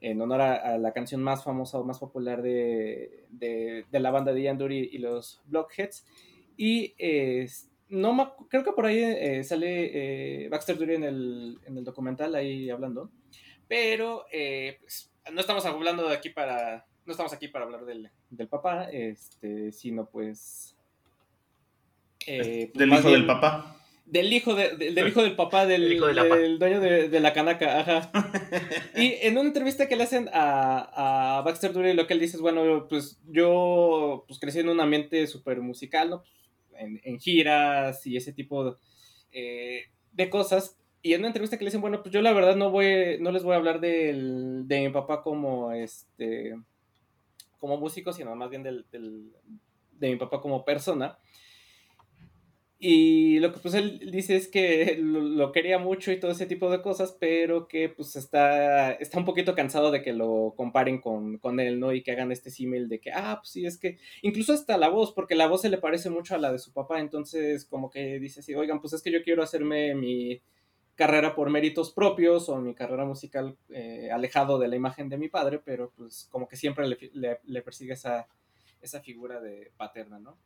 E: en honor a, a la canción más famosa o más popular de, de, de la banda de Ian Dury y los Blockheads. Y eh, no me creo que por ahí eh, sale eh, Baxter Dury en el, en el documental ahí hablando. Pero eh, pues, no estamos hablando de aquí para. No estamos aquí para hablar del, del papá, este, sino pues.
A: Del hijo
E: bien
A: del papá.
E: Del hijo, de- de- del hijo del papá, del,
B: El hijo de
E: del dueño de, de la canaca, ajá. Y en una entrevista que le hacen a, a Baxter Dury, lo que él dice es, bueno, pues yo pues, crecí en un ambiente súper musical, ¿no? En, en giras y ese tipo de, eh, de cosas. Y en una entrevista que le dicen, bueno, pues yo la verdad no voy, no les voy a hablar del, de mi papá como este como músico, sino más bien del, del- de mi papá como persona. Y lo que pues él dice es que lo, quería mucho y todo ese tipo de cosas, pero que pues está, está un poquito cansado de que lo comparen con, con él, ¿no? Y que hagan este símil de que, ah, pues sí, es que incluso hasta la voz, porque la voz se le parece mucho a la de su papá, entonces como que dice así, oigan, pues es que yo quiero hacerme mi carrera por méritos propios o mi carrera musical eh, alejado de la imagen de mi padre, pero pues como que siempre le, le- le persigue esa, esa figura de paterna, ¿no?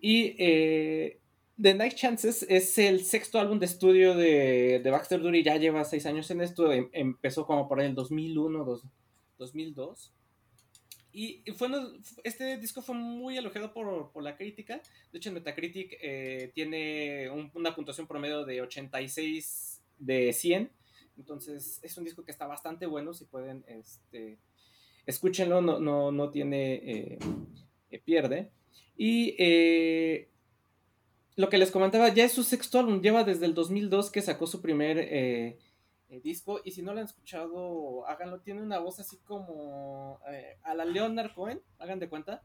E: Y eh, The Night Chances es el sexto álbum de estudio de, de Baxter Dury, ya lleva seis años en esto, em- empezó como por el 2001, dos- 2002. Y fue este disco fue muy elogiado por, por la crítica. De hecho, Metacritic eh, tiene un- una puntuación promedio de 86 de 100. Entonces, es un disco que está bastante bueno. Si pueden, este, escúchenlo, no, no, no tiene eh, eh, pierde. Y eh, lo que les comentaba, ya es su sexto álbum, lleva desde el 2002 que sacó su primer eh, eh, disco. Y si no lo han escuchado, háganlo. Tiene una voz así como eh, a la Leonard Cohen, hagan de cuenta.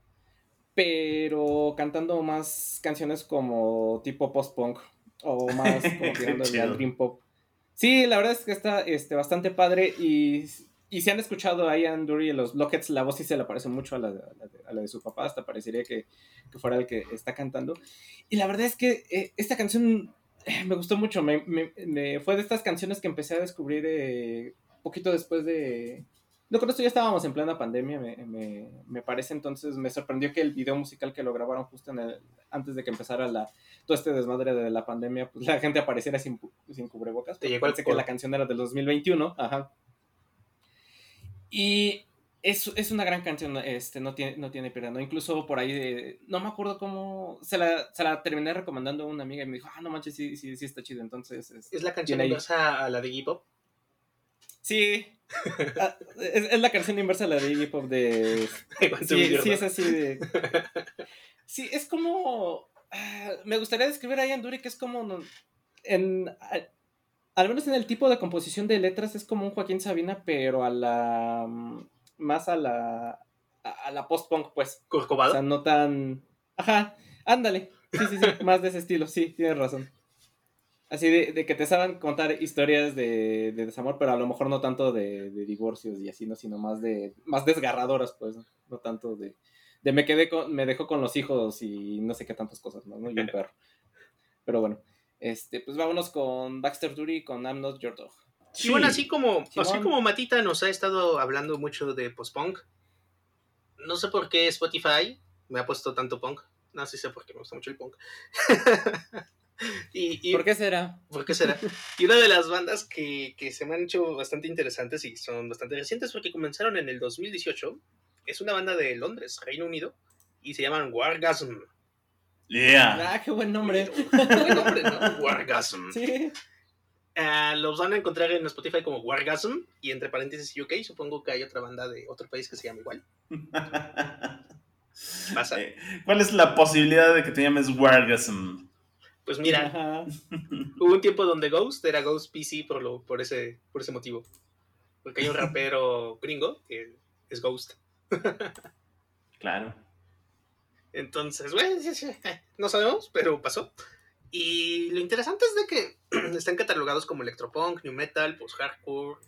E: Pero cantando más canciones como tipo post-punk o más como
A: chido.
E: al dream pop. Sí, la verdad es que está este, bastante padre y, y si han escuchado a Ian Dury en los Blockheads, la voz sí se le parece mucho a la, de- a la de, su papá, hasta parecería que, que fuera el que está cantando. Y la verdad es que eh, esta canción eh, me gustó mucho, me, me- me- fue de estas canciones que empecé a descubrir eh, poquito después de... No, con esto ya estábamos en plena pandemia, me, me- me parece, entonces me sorprendió que el video musical que lo grabaron justo en el- antes de que empezara la, todo este desmadre de la pandemia, pues la gente apareciera sin, sin cubrebocas.
B: Te llegó al
E: que la canción era del 2021, ajá. Y es, es una gran canción, este, no tiene, no tiene ¿no? Incluso por ahí, de- no me acuerdo cómo, se la, se la terminé recomendando a una amiga y me dijo, ah, no manches, sí, sí, sí está chido, entonces... es-
B: ¿Es la canción inversa a la de Iggy Pop?
E: Sí, Ah, es, es la canción inversa a la de Iggy Pop de... Sí, sí, es así de... Sí, es como... ah, me gustaría describir a Ian Dury que es como... En, al menos en el tipo de composición de letras es como un Joaquín Sabina, pero a la... mm, Más a la... A, la post-punk, pues. O
B: ¿Corcovado?
E: sea, no tan... Ajá, ándale. Sí, sí, sí, más de ese estilo, sí, tienes razón. Así de, de que te saben contar historias de, de desamor, pero a lo mejor no tanto de, de divorcios y así, ¿no? Sino más de, más desgarradoras, pues, ¿no? No tanto de, de me quedé con, me dejó con los hijos y no sé qué tantas cosas, ¿no? ¿no? Y un perro. Pero bueno, este, pues vámonos con Baxter Dury con I'm Not Your Dog.
B: Sí, bueno, así como, así como Matita nos ha estado hablando mucho de post-punk, no sé por qué Spotify me ha puesto tanto punk. No, sí sé por qué me gusta mucho el punk. y, y-
E: ¿Por qué será?
B: ¿Por qué será? Y una de las bandas que, que se me han hecho bastante interesantes y son bastante recientes porque comenzaron en el 2018 es una banda de Londres, Reino Unido, y se llaman Wargasm.
A: Yeah.
E: Ah, qué buen nombre.
B: Buen nombre, ¿no? Wargasm.
E: Sí.
B: Ah, los van a encontrar en Spotify como Wargasm y entre paréntesis UK. Supongo que hay otra banda de otro país que se llama igual. Pasa.
A: Eh, ¿Cuál es la posibilidad de que te llames Wargasm?
B: Pues mira,
E: Ajá.
B: hubo un tiempo donde Ghost era Ghost PC por, lo, por, ese, por ese motivo. Porque hay un rapero gringo que es Ghost.
A: Claro.
B: Entonces, bueno, no sabemos, pero pasó. Y lo interesante es de que están catalogados como electropunk, new metal, post-hardcore.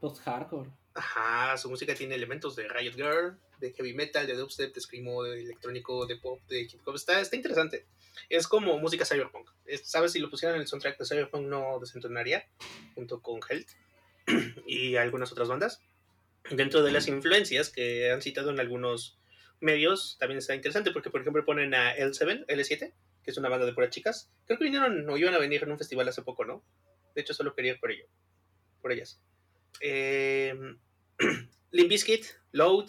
E: Post-hardcore.
B: Ajá, su música tiene elementos de Riot Girl, de heavy metal, de dubstep, de screamo, de electrónico, de pop, de hip hop. Está, está interesante. Es como música cyberpunk. Es- ¿Sabes? Si lo pusieran en el soundtrack de Cyberpunk no desentonaría, junto con Health y algunas otras bandas. Dentro de las influencias que han citado en algunos medios, también está interesante porque, por ejemplo, ponen a L7, L7, que es una banda de puras chicas. Creo que vinieron o iban a venir en un festival hace poco, ¿no? De hecho, solo quería ir por ello. Por ellas. Eh, Limp Bizkit, Load,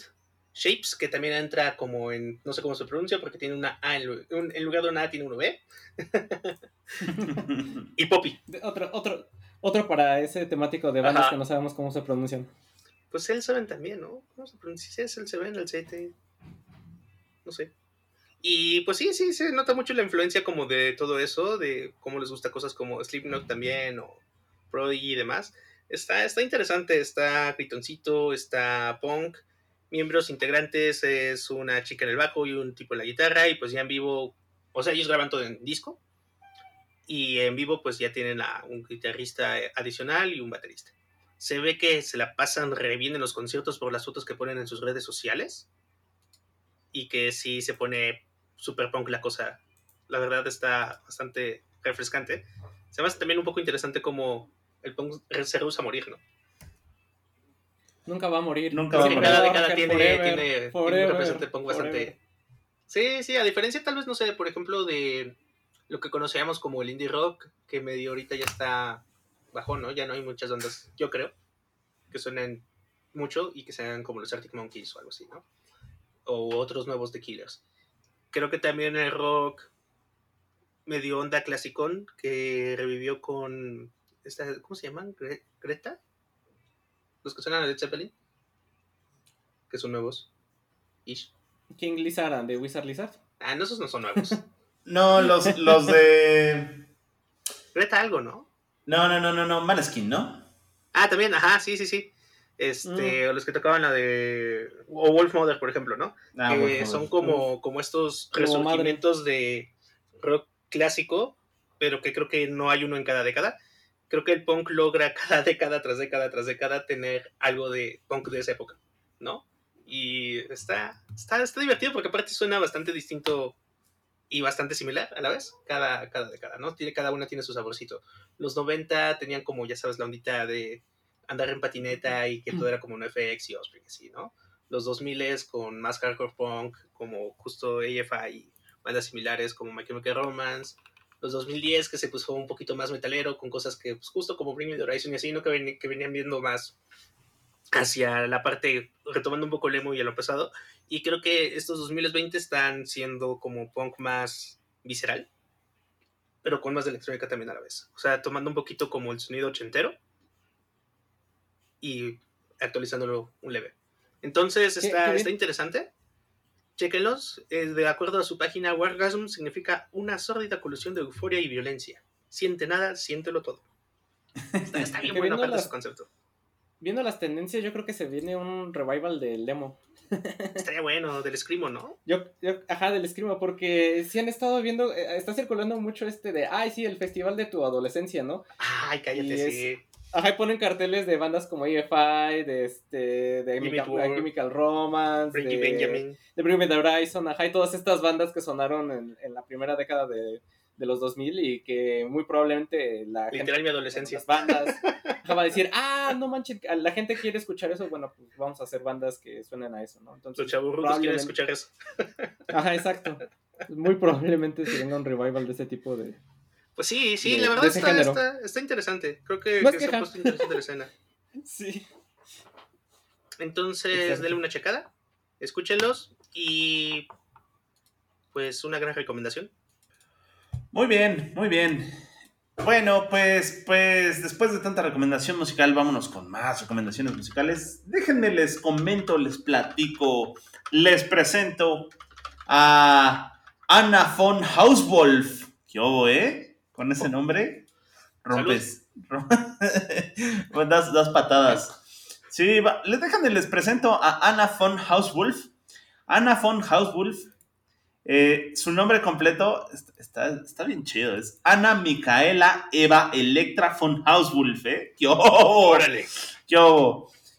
B: Shapes, que también entra como en, no sé cómo se pronuncia, porque tiene una A, en, lu- un- en lugar de una A tiene una B. y Poppy.
E: Otro, otro, otro para ese temático de bandas
B: Ajá.
E: que no sabemos cómo se pronuncian.
B: Pues el 7 también, ¿no? ¿Cómo se pronuncia? Si es el 7, el 7. No sé. Y pues sí, sí, se nota mucho la influencia como de todo eso, de cómo les gusta cosas como Slipknot también, o Prodigy y demás. Está, está interesante, está Critoncito, está Punk, miembros integrantes es una chica en el bajo y un tipo en la guitarra, y pues ya en vivo, o sea, ellos graban todo en disco, y en vivo pues ya tienen a un guitarrista adicional y un baterista se ve que se la pasan re bien en los conciertos por las fotos que ponen en sus redes sociales. Y que sí se pone super punk la cosa. La verdad está bastante refrescante. Se me hace también un poco interesante como el punk se rehúsa a morir, ¿no?
E: Nunca va a morir.
A: Nunca va a morir.
B: cada década
E: rocker
B: tiene,
E: forever,
B: tiene- tiene un representante punk bastante...
E: forever.
B: Sí, sí, a diferencia tal vez, no sé, por ejemplo, de lo que conocíamos como el indie rock, que medio ahorita ya está bajón, ¿no? Ya no hay muchas bandas, yo creo, que suenen mucho y que sean como los Arctic Monkeys o algo así, ¿no? O otros nuevos de Killers. Creo que también el rock medio onda clasicón que revivió con esta, ¿cómo se llaman? Gre- Greta, los que suenan a Led Zeppelin, que son nuevos. Ish.
E: King Lizard and the Wizard Lizard.
B: Ah, no, esos no son nuevos.
A: No, los, los de.
B: Greta algo, ¿no?
A: No, no, no, no, no. Maneskin, ¿no?
B: Ah, también, ajá, sí, sí, sí. Este, o los que tocaban la de. O Wolf Mother, por ejemplo, ¿no?
A: Ah,
B: que son como, como estos
E: Como
B: resurgimientos de rock clásico, pero que creo que no hay uno en cada década. Creo que el punk logra cada década tras década tras década tener algo de punk de esa época, ¿no? Y está, está, está divertido porque aparte suena bastante distinto y bastante similar a la vez, cada, cada década, ¿no? Tiene, cada una tiene su saborcito. Los 90 tenían como, ya sabes, la ondita de andar en patineta y que todo era como un FX y Osprey, así, ¿no? Los 2000 con más hardcore punk, como justo AFI y bandas similares como My Chemical Romance. Los 2010 que se puso un poquito más metalero con cosas que, pues, justo como Bring Me the Horizon y así, ¿no? Que, ven- que venían viendo más hacia la parte, retomando un poco el emo y a lo pesado. Y creo que estos 2020 están siendo como punk más visceral, pero con más de electrónica también a la vez. O sea, tomando un poquito como el sonido ochentero y actualizándolo un leve. Entonces
E: Qué-
B: está,
E: qué bien.
B: está interesante. Chequenlos. Eh, de acuerdo a su página, Wargasm significa una sórdida colusión de euforia y violencia. Siente nada, siéntelo todo. Está, está bien bueno
E: las-
B: su concepto.
E: Viendo las tendencias, yo creo que se viene un revival del demo.
B: Estaría bueno, del Screamo, ¿no?
E: Yo, yo, ajá, del Escrima, porque si han estado viendo, eh, está circulando mucho este de, ay, sí, el festival de tu adolescencia, ¿no?
B: Ay, cállate,
E: Y es-
B: sí.
E: Ajá, y ponen carteles de bandas como EFI, de este, de Chemical, Chemical Romance,
B: Frankie
E: de,
B: Benjamin.
E: de Bring Horizon, ajá, y todas estas bandas que sonaron en, en la primera década de, de los 2000 y que muy probablemente la
B: Literal
E: gente,
B: mi adolescencia.
E: las bandas va a decir, ah, no manches, la gente quiere escuchar eso, bueno, pues vamos a hacer bandas que suenen a eso, ¿no? Entonces,
B: Los chaburrucos quieren escuchar eso.
E: Ajá, exacto. Muy probablemente se venga un revival de ese tipo de...
B: Pues sí, sí,
E: de-
B: la verdad está, está, está interesante. Creo que, que se ha puesto interesante la escena.
E: Sí.
B: Entonces,
E: Exacto.
B: denle una checada, escúchenlos y pues una gran recomendación.
A: Muy bien, muy bien. Bueno, pues, pues después de tanta recomendación musical, vámonos con más recomendaciones musicales. Déjenme les comento, les platico, les presento a Anna von Hauswolf. ¿Qué hubo, eh? Con ese nombre rompes. rom- Pues das, das patadas. Sí, va- les déjenme les presento a Anna von Hauswolf. Anna von Hauswolf eh, su nombre completo est- está, está bien chido. Es Ana Micaela Eva Electra von Hauswolf, ¿eh? ¡Qué!
B: Órale.
A: ¡Qué!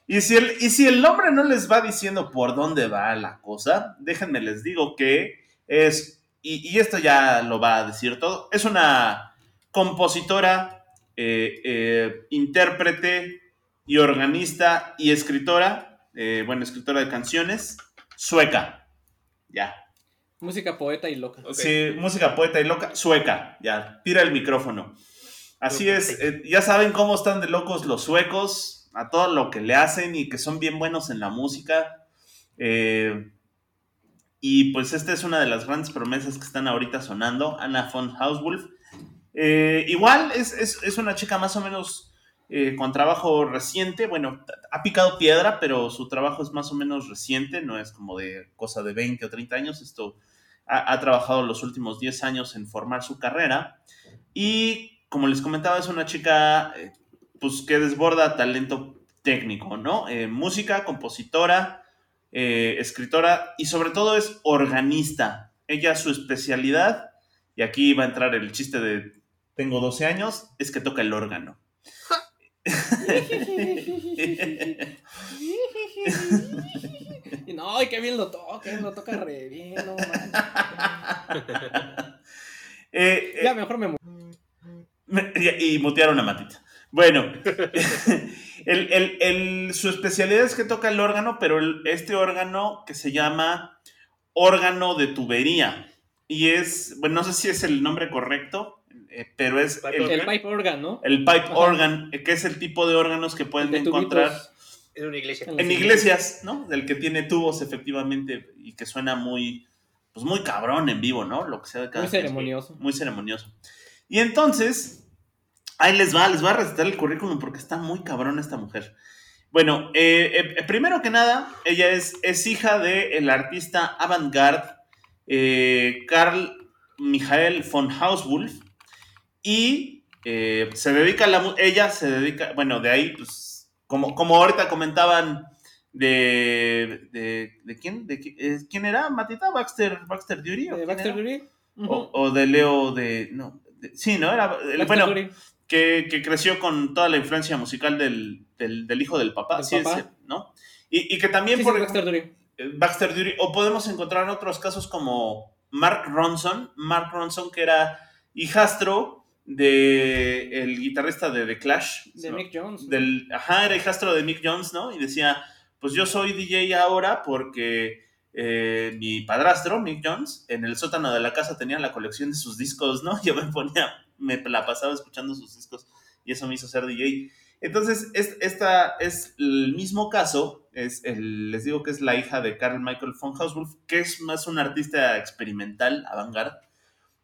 A: Y si, el, y si el nombre no les va diciendo por dónde va la cosa, déjenme les digo que es, y, y esto ya lo va a decir todo, es una compositora, eh, eh, intérprete y organista y escritora, eh, bueno, escritora de canciones, sueca. Ya,
E: Música poeta y loca.
A: Sí, música poeta y loca, sueca, ya, tira el micrófono. Así es, eh, ya saben cómo están de locos los suecos, a todo lo que le hacen y que son bien buenos en la música. Eh, y pues esta es una de las grandes promesas que están ahorita sonando, Anna von Hauswolf. Eh, igual es, es- es una chica más o menos eh, con trabajo reciente, bueno, ha picado piedra, pero su trabajo es más o menos reciente, no es como de cosa de 20 o 30 años, esto ha, trabajado los últimos 10 años en formar su carrera y como les comentaba es una chica eh, pues que desborda talento técnico, ¿no? Música, compositora, eh, escritora y sobre todo es organista. Ella su especialidad, y aquí va a entrar el chiste de tengo 12 años, es que toca el órgano.
E: Y no, y qué bien lo toca, lo toca re bien, no.
A: Eh, eh,
E: Ya mejor me
A: Me- Y, y mutearon a Matita. Bueno, el- el- el- su especialidad es que toca el órgano, pero el- este órgano que se llama órgano de tubería. Y es, bueno, no sé si es el nombre correcto, eh, pero es
B: Pipe
A: el,
B: organ.
E: Pipe organ, ¿no?
A: el pipe
E: Ajá.
A: organ, eh, que es el tipo de órganos que pueden
E: De
A: encontrar.
B: En una iglesia.
E: En
A: iglesias, ¿no? Del que tiene tubos, efectivamente, y que suena muy, pues muy cabrón en vivo, ¿no? Lo que sea de cada
E: Muy ceremonioso.
A: Muy ceremonioso. Y entonces, ahí les va, les va a recitar el currículum porque está muy cabrón esta mujer. Bueno, eh, eh, primero que nada, ella es, es hija del artista avant-garde eh, Karl Michael von Hauswolf y eh, se dedica a la ella se dedica, bueno, de ahí, pues, como, como ahorita comentaban de, de, de quién, de, eh, quién era, Matita, Baxter, Baxter Dury, ¿o
E: ¿De Baxter? Dury?
A: O, o de Leo de. No, de- sí, ¿no? Era.
E: Baxter
A: bueno,
E: Dury.
A: Que, que creció con toda la influencia musical del, del, del hijo del papá, sí, ¿no? Y, y que también
E: Sí, sí,
A: por
E: Baxter Dury.
A: eh, Baxter Dury, o podemos encontrar otros casos como Mark Ronson, Mark Ronson que era hijastro de el guitarrista de The Clash,
E: De
A: ¿no?
E: Mick Jones.
A: del, ajá, era hijastro de Mick Jones, ¿no? Y decía, pues yo soy DJ ahora porque eh, mi padrastro, Mick Jones, en el sótano de la casa tenía la colección de sus discos, ¿no? Yo me ponía, me la pasaba escuchando sus discos y eso me hizo ser DJ. Entonces, es- esta es el mismo caso, es les digo que es la hija de Carl Michael von Hauswolf, que es más un artista experimental, avant-garde,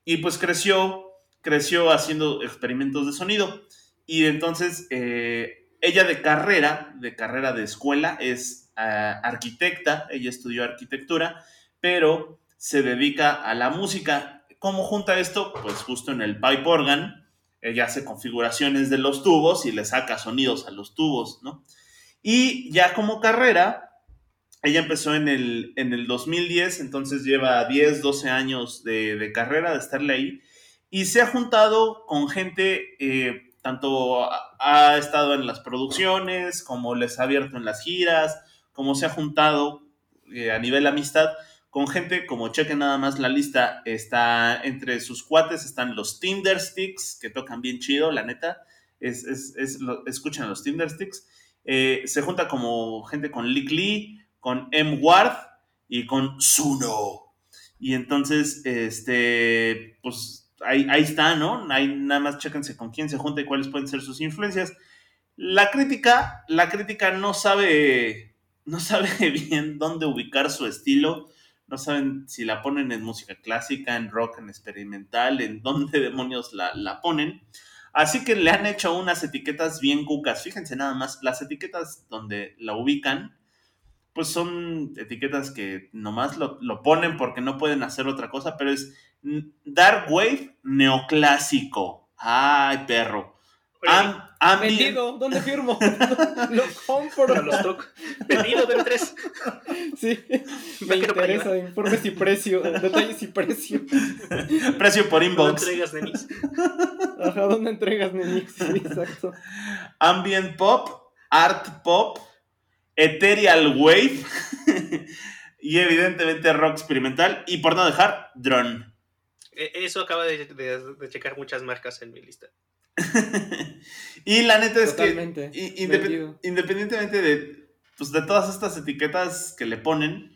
A: y pues creció, creció haciendo experimentos de sonido. Y entonces, eh, ella de carrera, de carrera de escuela, es ah, arquitecta, ella estudió arquitectura, pero se dedica a la música. ¿Cómo junta esto? Pues justo en el pipe organ, ella hace configuraciones de los tubos y le saca sonidos a los tubos, ¿no? Y ya como carrera, ella empezó en el, en el 2010, entonces lleva 10, 12 años de, de carrera, de estarle ahí, y se ha juntado con gente, eh, tanto ha, ha estado en las producciones, como les ha abierto en las giras, como se ha juntado eh, a nivel amistad con gente, como chequen nada más la lista, está entre sus cuates, están los Tinder Sticks, que tocan bien chido, la neta. Es, es, es los Tinder Sticks. Eh, se junta como gente con Lick Lee, con M. Ward y con Suno. Y entonces, este, pues ahí, ahí está, ¿no? Ahí nada más chéquense con quién se junta y cuáles pueden ser sus influencias. La crítica, la crítica no sabe, no sabe bien dónde ubicar su estilo. No saben si la ponen en música clásica, en rock, en experimental, en dónde demonios la, la ponen. Así que le han hecho unas etiquetas bien cucas. Fíjense nada más, las etiquetas donde la ubican, pues son etiquetas que nomás lo, lo ponen porque no pueden hacer otra cosa, pero es Dark Wave neoclásico. Ay, perro. Am- ambient-
E: Vendido, ¿dónde firmo? Lo compro.
B: Los TOC. Vendido de tres.
E: Sí, me interesa, informes y precio, detalles y precio.
A: precio por inbox.
B: entregas, nenis.
E: Ajá, ¿dónde entregas, Neni? Sí, exacto.
A: Ambient pop, art pop, ethereal wave y evidentemente rock experimental y por no dejar drone.
B: Eh, Eso acaba de, de- de checar muchas marcas en mi lista.
A: y la neta es
E: Totalmente.
A: que independientemente de, pues, de todas estas etiquetas que le ponen,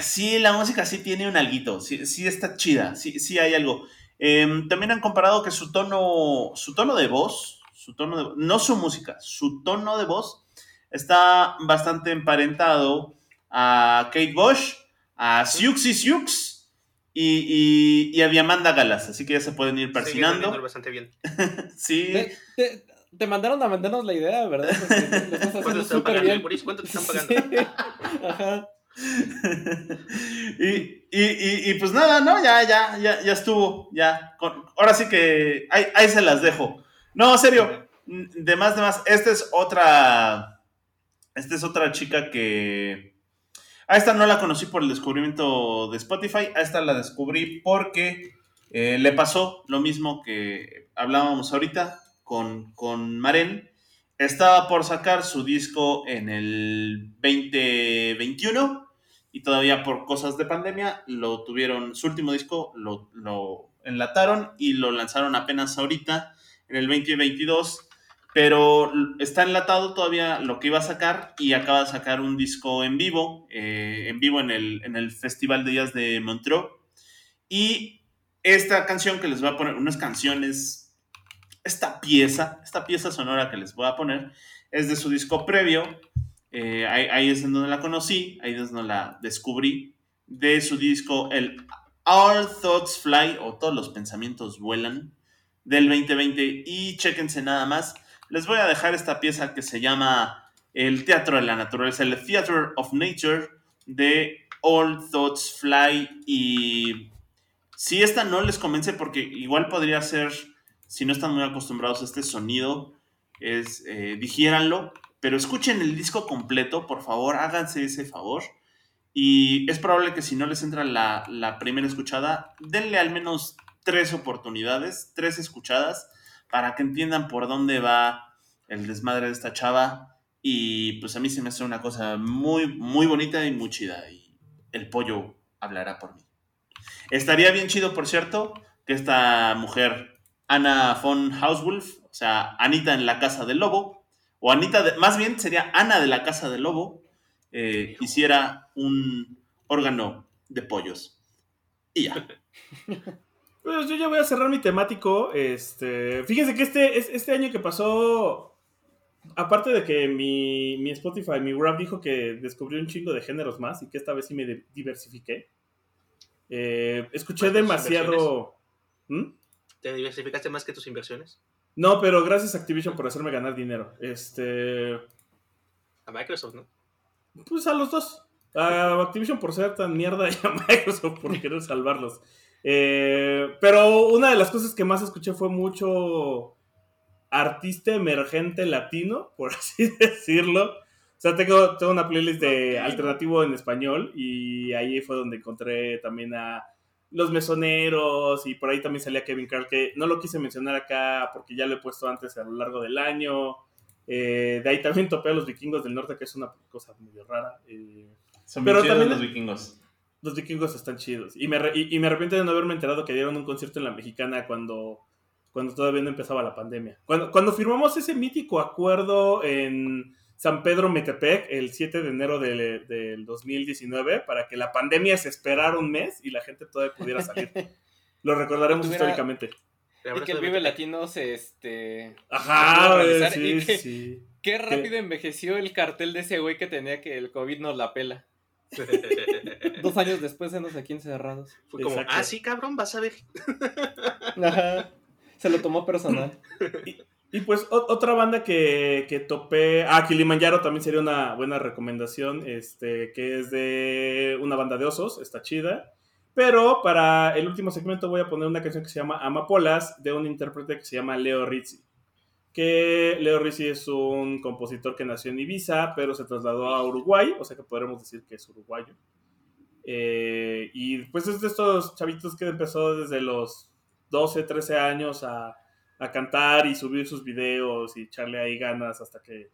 A: sí, la música sí tiene un alguito, sí, sí está chida, sí, sí hay algo. Em, también han comparado que su tono, su tono de voz, su tono de, no su música, su tono de voz está bastante emparentado a Kate Bush, a Siuxi Siux y, y, y a Diamanda Galas, así que ya se pueden ir persinando.
B: bastante bien.
A: Sí,
E: Te, te- te mandaron a mandarnos la idea, ¿verdad? Porque lo estás
B: ¿Cuánto
E: haciendo
B: te están
E: súper
B: pagando,
E: bien.
B: Boris? ¿Cuánto te están pagando?
E: Sí. Ajá.
A: y, y, y, y pues nada, ¿no? Ya, ya, ya, ya estuvo. Ya. Con- ahora sí que ahí, ahí se las dejo. No, serio. De más, de más. Esta es otra. Esta es otra chica que. A esta no la conocí por el descubrimiento de Spotify. A esta la descubrí porque eh, le pasó lo mismo que hablábamos ahorita con, con Maren. Estaba por sacar su disco en el 2021 y todavía por cosas de pandemia lo tuvieron, su último disco lo, lo enlataron y lo lanzaron apenas ahorita en el 2022, pero está enlatado todavía lo que iba a sacar y acaba de sacar un disco en vivo, eh, en vivo en el, en el Festival de Jazz de Montreux y esta canción que les voy a poner, unas canciones, esta pieza, esta pieza sonora que les voy a poner es de su disco previo, eh, ahí, es donde la conocí, ahí es donde la descubrí, de su disco, el All Thoughts Fly, o Todos los Pensamientos Vuelan, del 2020. Y chéquense nada más, les voy a dejar esta pieza que se llama El Teatro de la Naturaleza, el Theater of Nature, de All Thoughts Fly. Y si esta no les convence, porque igual podría ser, si no están muy acostumbrados a este sonido, es, eh, digiéranlo, pero escuchen el disco completo, por favor, háganse ese favor. Y es probable que si no les entra la, la primera escuchada, denle al menos tres oportunidades, tres escuchadas, para que entiendan por dónde va el desmadre de esta chava. Y pues a mí se me hace una cosa muy, muy bonita y muy chida. Y el pollo hablará por mí. Estaría bien chido, por cierto, que esta mujer, Ana von Hauswolf, o sea, Anita en la casa del lobo, o Anita, de- más bien sería Ana de la casa del lobo, eh, hiciera un órgano de pollos. Y ya.
D: Pues yo ya voy a cerrar mi temático. Este, fíjense que este, es- este año que pasó, aparte de que mi, mi Spotify, mi Wrap dijo que descubrió un chingo de géneros más y que esta vez sí me diversifiqué. eh, escuché
B: ¿Más tus
D: demasiado... ¿Mm?
B: ¿Te diversificaste más que tus inversiones?
D: No, pero gracias a Activision por hacerme ganar dinero. Este,
B: A Microsoft, ¿no?
D: pues a los dos. A Activision por ser tan mierda y a Microsoft por querer salvarlos. Eh, pero una de las cosas que más escuché fue mucho artista emergente latino, por así decirlo. O sea, tengo, tengo una playlist de alternativo en español y ahí fue donde encontré también a Los Mesoneros y por ahí también salía Kevin Carl, que no lo quise mencionar acá porque ya lo he puesto antes a lo largo del año. Eh, de ahí también topé a los vikingos del norte, que es una cosa medio rara. eh,
A: Son
D: Pero también-
A: los vikingos.
D: Los vikingos están chidos. Y me, y, y me arrepiento de no haberme enterado que dieron un concierto en la mexicana cuando, cuando todavía no empezaba la pandemia. Cuando, cuando firmamos ese mítico acuerdo en San Pedro Metepec el 7 de enero del, del 2019 para que la pandemia se esperara un mes y la gente todavía pudiera salir. Lo recordaremos
E: Tuviera-
D: históricamente.
E: Y que el Vive. Latino se, este...
D: Ajá,
E: realizar
D: sí,
E: que-
D: sí.
E: Qué rápido envejeció el cartel de ese güey que tenía que el COVID nos la pela. Dos años después de aquí encerrados.
B: Fue como,
D: Exacto.
B: ah, sí, cabrón, vas a ver.
E: Ajá. Se lo tomó personal.
D: Y pues o- otra banda que, que topé. Ah, Kilimanjaro también sería una buena recomendación. Este, que es de una banda de osos, está chida. Pero para el último segmento voy a poner una canción que se llama Amapolas de un intérprete que se llama Leo Rizzi. Que Leo Rizzi es un compositor que nació en Ibiza, pero se trasladó a Uruguay, o sea que podremos decir que es uruguayo. Eh, y pues es de estos chavitos que empezó desde los 12, 13 años a, a cantar y subir sus videos y echarle ahí ganas hasta que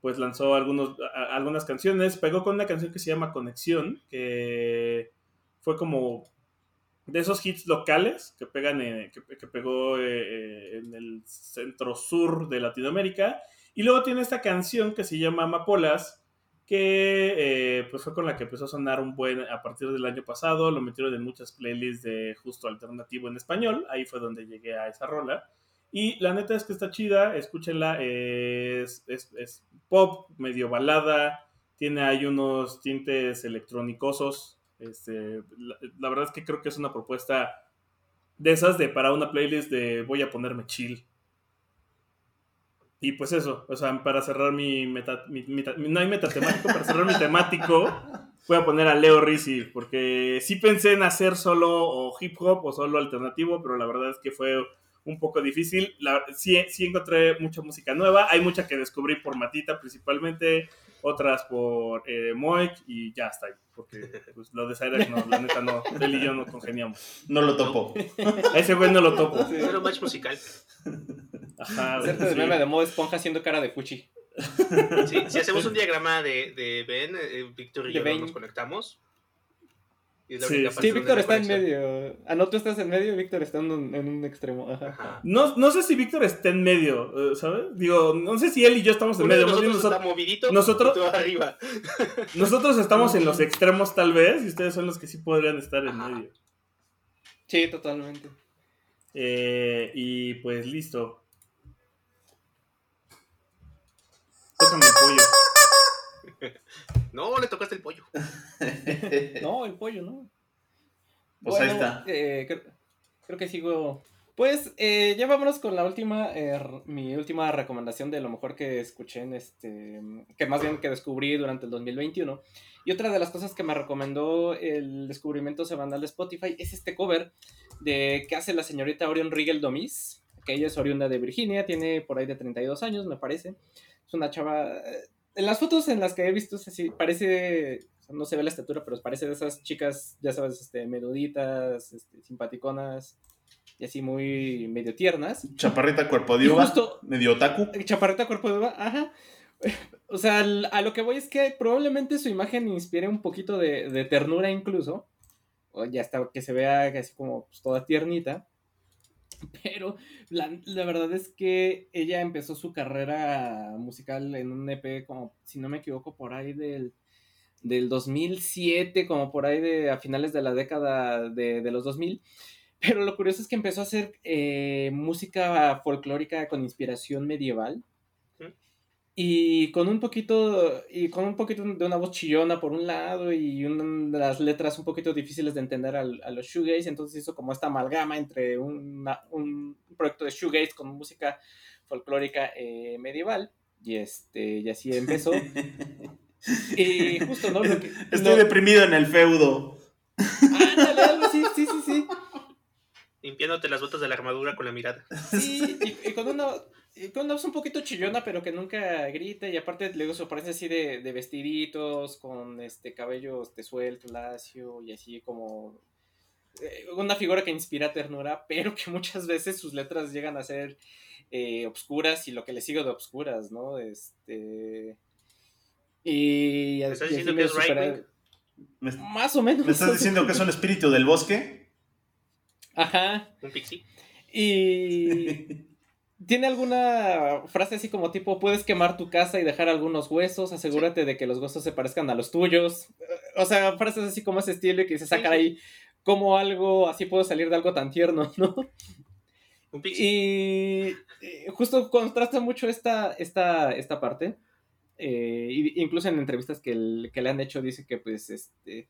D: pues lanzó algunos, algunas canciones. Pegó con una canción que se llama Conexión, que fue como de esos hits locales que pegan eh, que, pegó eh, en el centro sur de Latinoamérica. Y luego tiene esta canción que se llama Amapolas, que eh, pues fue con la que empezó a sonar un buen a partir del año pasado. Lo metieron en muchas playlists de justo alternativo en español. Ahí fue donde llegué a esa rola. Y la neta es que está chida, escúchenla. Es, es, es pop, medio balada. Tiene ahí unos tintes electrónicosos. Este, la, la verdad es que creo que es una propuesta de esas de para una playlist de voy a ponerme chill. Y pues eso, o sea, para cerrar mi meta, mi- mi- no hay metatemático, para cerrar mi temático, voy a poner a Leo Rizzi, porque sí pensé en hacer solo o hip hop o solo alternativo, pero la verdad es que fue un poco difícil. La- sí, sí encontré mucha música nueva, hay mucha que descubrí por Matita principalmente, otras por eh, Moik y ya está ahí, porque pues, lo de Cyrax no, la neta no, él y yo no congeniamos.
A: No lo topo.
D: A ese güey no lo topo.
E: Sí.
B: Cero match musical.
D: Ajá, güey,
E: Hacerte de
D: sí.
E: meme de modo esponja haciendo cara de fuchi.
B: Sí, si hacemos un diagrama de, de Ben, eh, Víctor y
E: De
B: yo
E: Ben.
B: nos conectamos. Es la
D: Sí,
B: única
D: sí,
E: Víctor está en medio. Ah, no, tú estás en medio y Víctor está en un, en un extremo. Ajá.
B: Ajá.
D: No, no sé si Víctor está en medio, eh, ¿sabes? Digo, no sé si él y yo estamos en
B: Uno
D: medio.
B: Nosotros está
D: nosotros,
B: movidito
D: nosotros-
B: y tú arriba.
D: nosotros estamos en los extremos tal vez y ustedes son los que sí podrían estar en
B: Ajá.
D: medio.
E: Sí, totalmente.
D: Eh, y pues listo. Tócame el pollo.
B: No, le tocaste el pollo.
E: No, el pollo, ¿no?
A: Pues ahí está.
E: eh, creo, creo que sigo. Pues eh, ya vámonos con la última, eh, r- mi última recomendación de lo mejor que escuché en este, que más bien que descubrí durante el 2021. Y otra de las cosas que me recomendó el descubrimiento semanal de Spotify es este cover de que hace la señorita Orion Rigel Domis, que ella es oriunda de Virginia, tiene por ahí de 32 años, me parece. Es una chava... eh, En las fotos en las que he visto es así, parece, o sea, no se ve la estatura, pero parece de esas chicas, ya sabes, este, menuditas, este, simpaticonas y así muy medio tiernas.
A: Chaparrita cuerpo de uva,
E: justo-
A: medio otaku.
E: Chaparrita cuerpo de uva, ajá. O sea, a lo que voy es que probablemente su imagen inspire un poquito de, de ternura incluso. O ya está, que se vea así como pues, toda tiernita. Pero la, la verdad es que ella empezó su carrera musical en un EP como, si no me equivoco, por ahí del, del 2007, como por ahí de a finales de la década de, de los 2000. Pero lo curioso es que empezó a hacer eh, música folclórica con inspiración medieval. Y con un poquito, y con un poquito de una voz chillona por un lado y una de las letras un poquito difíciles de entender al- a los shoegaze, entonces hizo como esta amalgama entre una- un proyecto de shoegaze con música folclórica eh, medieval y este y así empezó. y justo, ¿no? Lo que-
A: Estoy
E: lo-
A: deprimido en el feudo.
E: Ándale, algo así, sí, sí, sí.
B: Limpiándote las botas de la armadura con la mirada.
E: Sí, y, y con una con una voz un poquito chillona, pero que nunca grita, y aparte luego se parece así de, de vestiditos, con este cabello este, suelto, lacio, y así como eh, una figura que inspira ternura, pero que muchas veces sus letras llegan a ser eh, obscuras y lo que le sigue de obscuras, ¿no? Este. Y,
B: ¿Me estás
E: y
B: diciendo que es
E: supera- Más o menos.
A: me estás diciendo que es un espíritu del bosque?
E: Ajá.
B: Un pixie.
E: Y tiene alguna frase así como tipo, puedes quemar tu casa y dejar algunos huesos, asegúrate de que los huesos se parezcan a los tuyos. O sea, frases así como ese estilo y que se saca
B: Sí,
E: ahí como algo, así puedo salir de algo tan tierno, ¿no?
B: Un pixie.
E: Y eh, justo contrasta mucho esta, esta, esta parte. Eh, y- incluso en entrevistas que, el- que le han hecho dice que pues este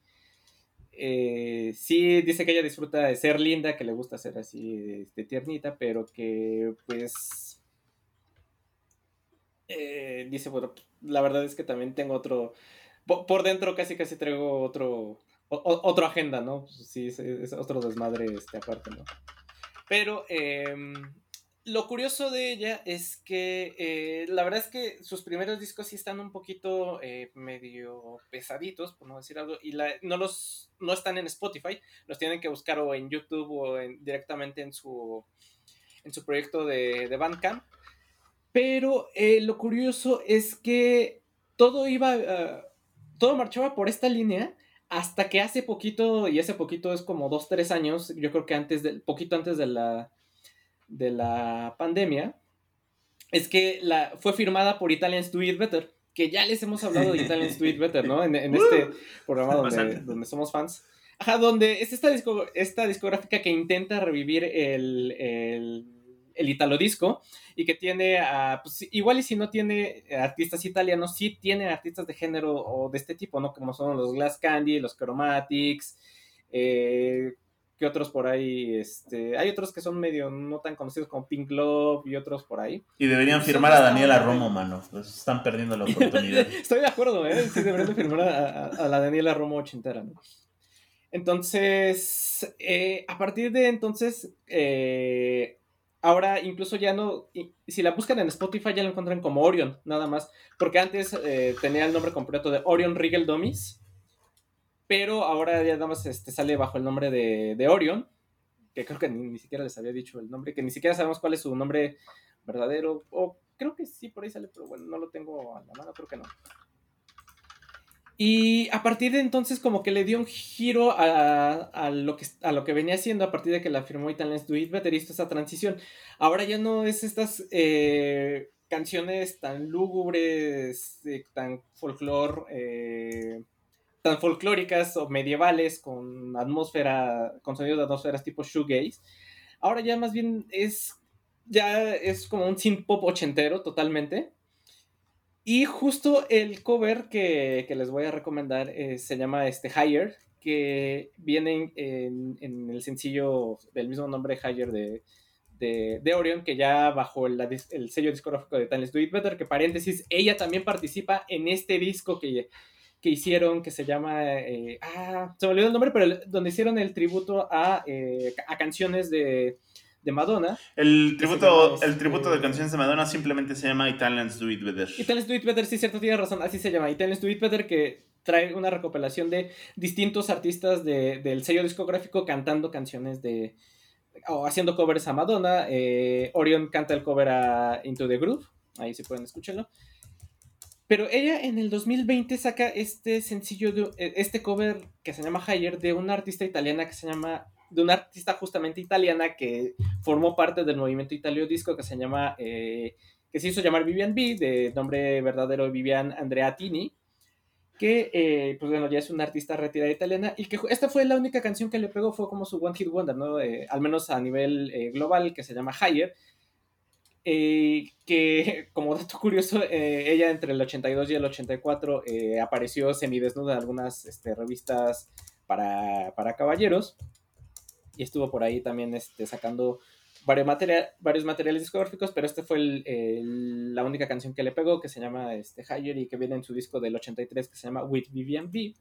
E: eh, sí dice que ella disfruta de ser linda, que le gusta ser así este, tiernita, pero que pues eh, dice, bueno, la verdad es que también tengo otro, po- por, dentro casi casi traigo otro, o- o- otro agenda, ¿no? Sí, es, otro desmadre este, aparte, ¿no? Pero em, lo curioso de ella es que eh, la verdad es que sus primeros discos sí están un poquito eh, medio pesaditos, por no decir algo, y la- no los no están en Spotify, los tienen que buscar o en YouTube o en- directamente en su en su proyecto de, de Bandcamp. Pero eh, lo curioso es que todo iba, ah, todo marchaba por esta línea hasta que hace poquito, y ese poquito es como dos, tres años, yo creo que antes del, poquito antes de la, de la pandemia, es que la, fue firmada por Italians Do It Better, que ya les hemos hablado de Italians Do It Better, ¿no? En, en este programa donde, donde somos fans. Ajá, donde es esta, disco- esta discográfica que intenta revivir el, el, el italo disco y que tiene, a, pues, igual y si no tiene artistas italianos, sí tiene artistas de género o de este tipo, ¿no? Como son los Glass Candy, los Chromatics, eh, ¿qué otros por ahí? Este, hay otros que son medio no tan conocidos como Pink Love y otros por ahí.
A: Y deberían firmar a Daniela Romo, mano. Están perdiendo la oportunidad.
E: Estoy de acuerdo, ¿eh? Sí, deberían de firmar a, a- la Daniela Romo ochentera, ¿no? Entonces, eh, a partir de entonces, eh, ahora incluso ya no, si la buscan en Spotify ya la encuentran como Orion, nada más, porque antes eh, tenía el nombre completo de Orion Regal Dummies, pero ahora ya nada más este, sale bajo el nombre de, de Orion, que creo que ni, ni siquiera les había dicho el nombre, que ni siquiera sabemos cuál es su nombre verdadero, o creo que sí, por ahí sale, pero bueno, no lo tengo a la mano, creo que no. Y a partir de entonces como que le dio un giro a, a lo, que, a lo que venía haciendo a partir de que la firmó Italians Do It Better, hizo esa transición. Ahora ya no es estas eh, canciones tan lúgubres, eh, tan folclor, eh, tan folclóricas o medievales con atmósfera, con sonidos de atmósferas tipo shoegaze. Ahora ya más bien es, ya es como un synth pop ochentero totalmente. Y justo el cover que, que les voy a recomendar eh, se llama este Higher, que viene en, el sencillo del mismo nombre Higher de, de, de Orion, que ya bajo el sello discográfico de Timeless Do It Better, que paréntesis, ella también participa en este disco que, que hicieron, que se llama, eh, ah, se me olvidó el nombre, pero el- donde hicieron el tributo a, eh, a canciones de, de Madonna.
A: El tributo, el
E: es,
A: tributo
E: eh,
A: de canciones de Madonna simplemente se llama Italians Do It Better.
E: Italians Do It Better, sí, cierto, tienes razón, así se llama. Italians Do It Better, que trae una recopilación de distintos artistas de- del sello discográfico cantando canciones de. o haciendo covers a Madonna. Eh, Orion canta el cover a Into the Groove, ahí sí pueden escucharlo. Pero ella en el 2020 saca este sencillo, de, eh, este cover que se llama Higher de una artista italiana que se llama. de una artista justamente italiana que formó parte del movimiento Italio Disco que se llama. eh, que se hizo llamar Vivian B, de nombre verdadero Vivian Andreatini, que eh, pues bueno, ya es una artista retirada italiana y que esta fue la única canción que le pegó, fue como su One Hit Wonder, ¿no? Eh, al menos a nivel eh, global, que se llama Higher, eh, que como dato curioso, eh, ella entre el 82 y el 84 eh, apareció semidesnuda en algunas este, revistas para, para caballeros y estuvo por ahí también este, sacando varios, material, varios materiales discográficos, pero este fue la única canción que le pegó, que se llama este, Higher y que viene en su disco del 83 que se llama With Vivian B.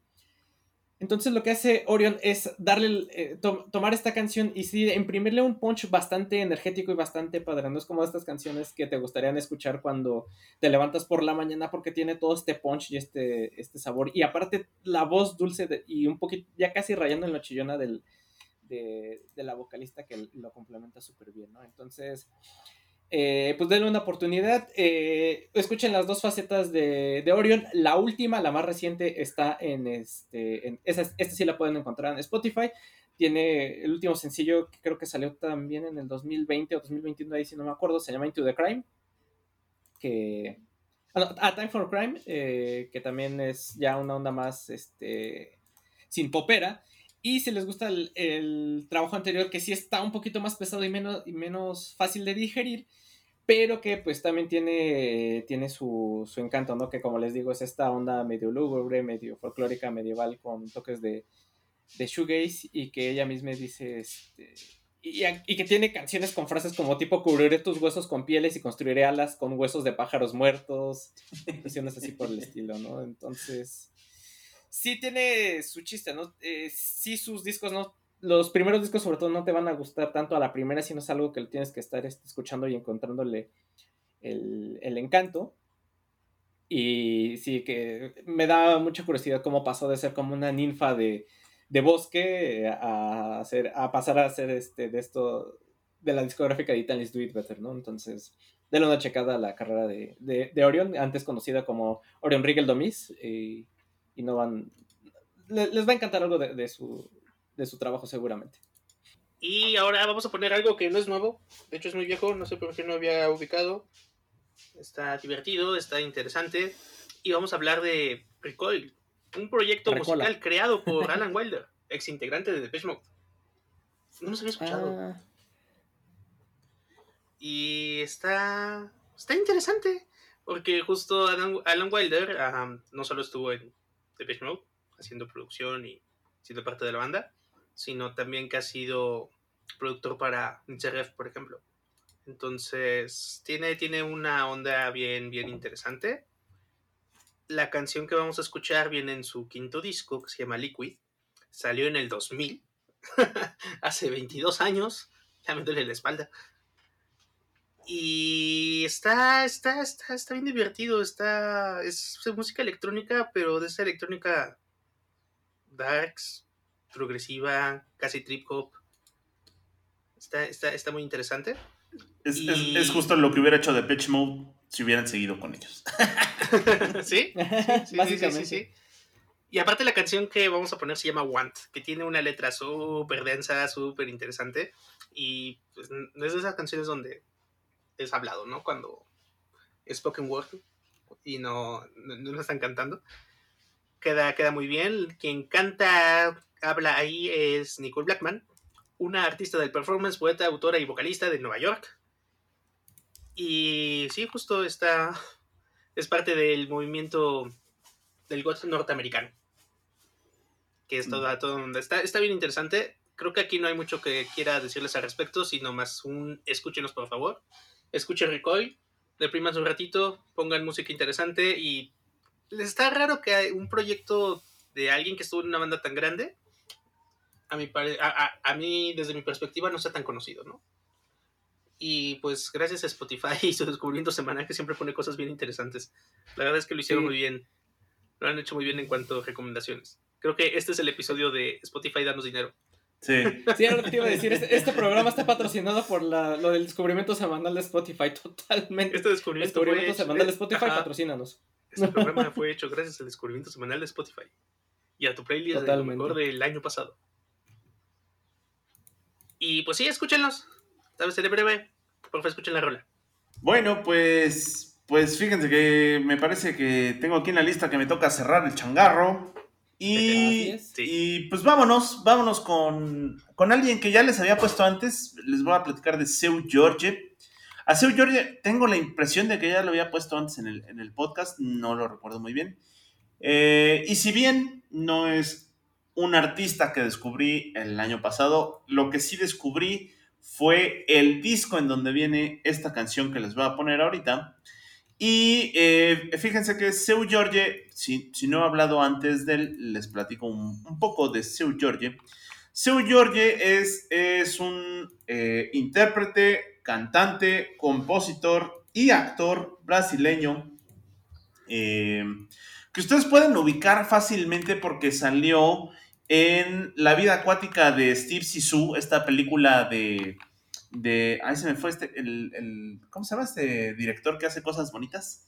E: Entonces lo que hace Orion es darle, eh, to- tomar esta canción y sí, imprimirle un punch bastante energético y bastante padre. No es como estas canciones que te gustarían escuchar cuando te levantas por la mañana porque tiene todo este punch y este, este sabor. Y aparte la voz dulce y un poquito, ya casi rayando en la chillona del, de, de la vocalista que lo complementa súper bien, ¿no? Entonces, eh, pues denle una oportunidad. Eh, escuchen las dos facetas de, de, Orion. La última, la más reciente, está en este. En, esta sí la pueden encontrar en Spotify. Tiene el último sencillo que creo que salió también en el 2020 o 2021, ahí si no me acuerdo, se llama Into the Crime. Que. Ah, ah Time for Crime, eh, que también es ya una onda más este, sin popera. Y si les gusta el, trabajo anterior, que sí está un poquito más pesado y menos, y menos fácil de digerir, pero que pues también tiene, tiene su, su, encanto, ¿no? Que como les digo, es esta onda medio lúgubre, medio folclórica, medieval, con toques de, de shoegaze y que ella misma dice, este, y, y, que tiene canciones con frases como tipo cubriré tus huesos con pieles y construiré alas con huesos de pájaros muertos, cuestiones así por el estilo, ¿no? Entonces sí tiene su chiste, ¿no? Eh, sí sus discos, ¿no? Los primeros discos sobre todo no te van a gustar tanto a la primera, sino es algo que tienes que estar este, escuchando y encontrándole el, encanto. Y sí, que me da mucha curiosidad cómo pasó de ser como una ninfa de, bosque a, hacer, a pasar a ser este, de esto, de la discográfica de Let's Do It Better, ¿no? Entonces, denle una checada a la carrera de, de, Orion, antes conocida como Orion Rigel Domis. Y no van... Les, va a encantar algo de, su, de su trabajo seguramente.
B: Y ahora vamos a poner algo que no es nuevo, de hecho es muy viejo, no sé por qué no había ubicado. Está divertido, está interesante. Y vamos a hablar de Recoil, un proyecto musical creado por Alan Wilder, ex integrante de Depeche Mode. No nos había escuchado. Ah. Y está, está interesante, porque justo Alan, Wilder no solo estuvo en Depeche Mode, haciendo producción y siendo parte de la banda, sino también que ha sido productor para Ref, por ejemplo. Entonces, tiene, tiene una onda bien, bien interesante. La canción que vamos a escuchar viene en su quinto disco, que se llama Liquid. Salió en el 2000, hace 22 años. Ya me duele la espalda. Y está, está, está, está bien divertido. Está, es música electrónica, pero de esa electrónica darks, progresiva, casi trip hop. Está, está, está muy interesante.
A: Es, justo lo que hubiera hecho de Pitch Mode si hubieran seguido con ellos.
B: ¿Sí? Sí, Básicamente. Sí, sí, y aparte la canción que vamos a poner se llama Want, que tiene una letra súper densa, súper interesante. Y pues, es de esas canciones donde es hablado, ¿no? Cuando es spoken word y no, no, lo están cantando. Queda, queda muy bien. Quien canta, habla ahí es Nicole Blackman, una artista del performance, poeta, autora y vocalista de Nueva York. Y sí, justo está, es parte del movimiento del goth norteamericano. Que es mm. todo, todo está, está bien interesante. Creo que aquí no hay mucho que quiera decirles al respecto, sino más un escúchenos por favor escuchen Recoil, depriman un ratito, pongan música interesante y les está raro que un proyecto de alguien que estuvo en una banda tan grande, a mi, a, mí desde mi perspectiva no sea tan conocido, ¿no? Y pues gracias a Spotify y su descubrimiento semanal que siempre pone cosas bien interesantes. La verdad es que lo hicieron muy bien. Lo han hecho muy bien en cuanto a recomendaciones. Creo que este es el episodio de Spotify Danos Dinero.
E: Sí. Sí, ahora te iba a decir, este, este, programa está patrocinado por la, lo del descubrimiento semanal de Spotify, totalmente.
B: Este descubrimiento,
E: semanal de Spotify, patrocínanos.
B: Este programa fue hecho gracias al descubrimiento semanal de Spotify. Y a tu playlist del mejor del año pasado. Y pues sí, escúchenlos. Tal vez seré breve. Por favor, escuchen la rola.
A: Bueno, pues, pues fíjense que me parece que tengo aquí en la lista que me toca cerrar el changarro. Y, pues vámonos, vámonos con, alguien que ya les había puesto antes. Les voy a platicar de Seu George. A Seu George tengo la impresión de que ya lo había puesto antes en el, podcast, no lo recuerdo muy bien. Eh, y si bien no es un artista que descubrí el año pasado, lo que sí descubrí fue el disco en donde viene esta canción que les voy a poner ahorita. Y eh, fíjense que Seu George, si, no he hablado antes de él, les platico un, poco de Seu George. Seu George es, es un eh, intérprete, cantante, compositor y actor brasileño eh, que ustedes pueden ubicar fácilmente porque salió en La vida acuática de Steve Sisu, esta película de de. Ahí se me fue este. El, el- ¿Cómo se llama este director que hace cosas bonitas?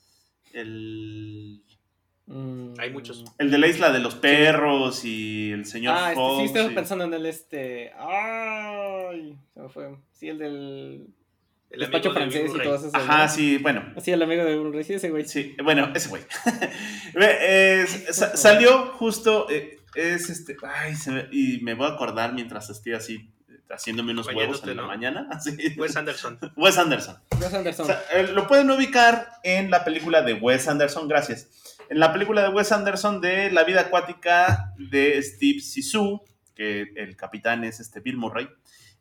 A: El.
E: Mm.
B: Hay muchos.
A: El de la isla de los perros y el señor
E: Ah, este,
A: Fox.
E: sí, estaba
A: y-
E: pensando en el este. Ay, se me fue. Sí, el del
B: El
E: despacho
B: de
E: francés y todos esos.
A: Ajá,
E: ¿no?
A: sí, bueno.
E: Sí, el amigo de Blu-ray, sí, ese güey.
A: Sí, bueno, ese güey. Ve, eh, sa- salió justo. eh, es este. Ay, se me- y me voy a acordar mientras estoy así haciéndome unos huevos en la
B: ¿no?
A: mañana. Así.
B: Wes Anderson.
A: Wes Anderson.
E: Wes Anderson.
A: O sea, eh, lo pueden ubicar en la película de Wes Anderson, gracias. En la película de Wes Anderson de La vida acuática de Steve Zissou, que el capitán es este Bill Murray.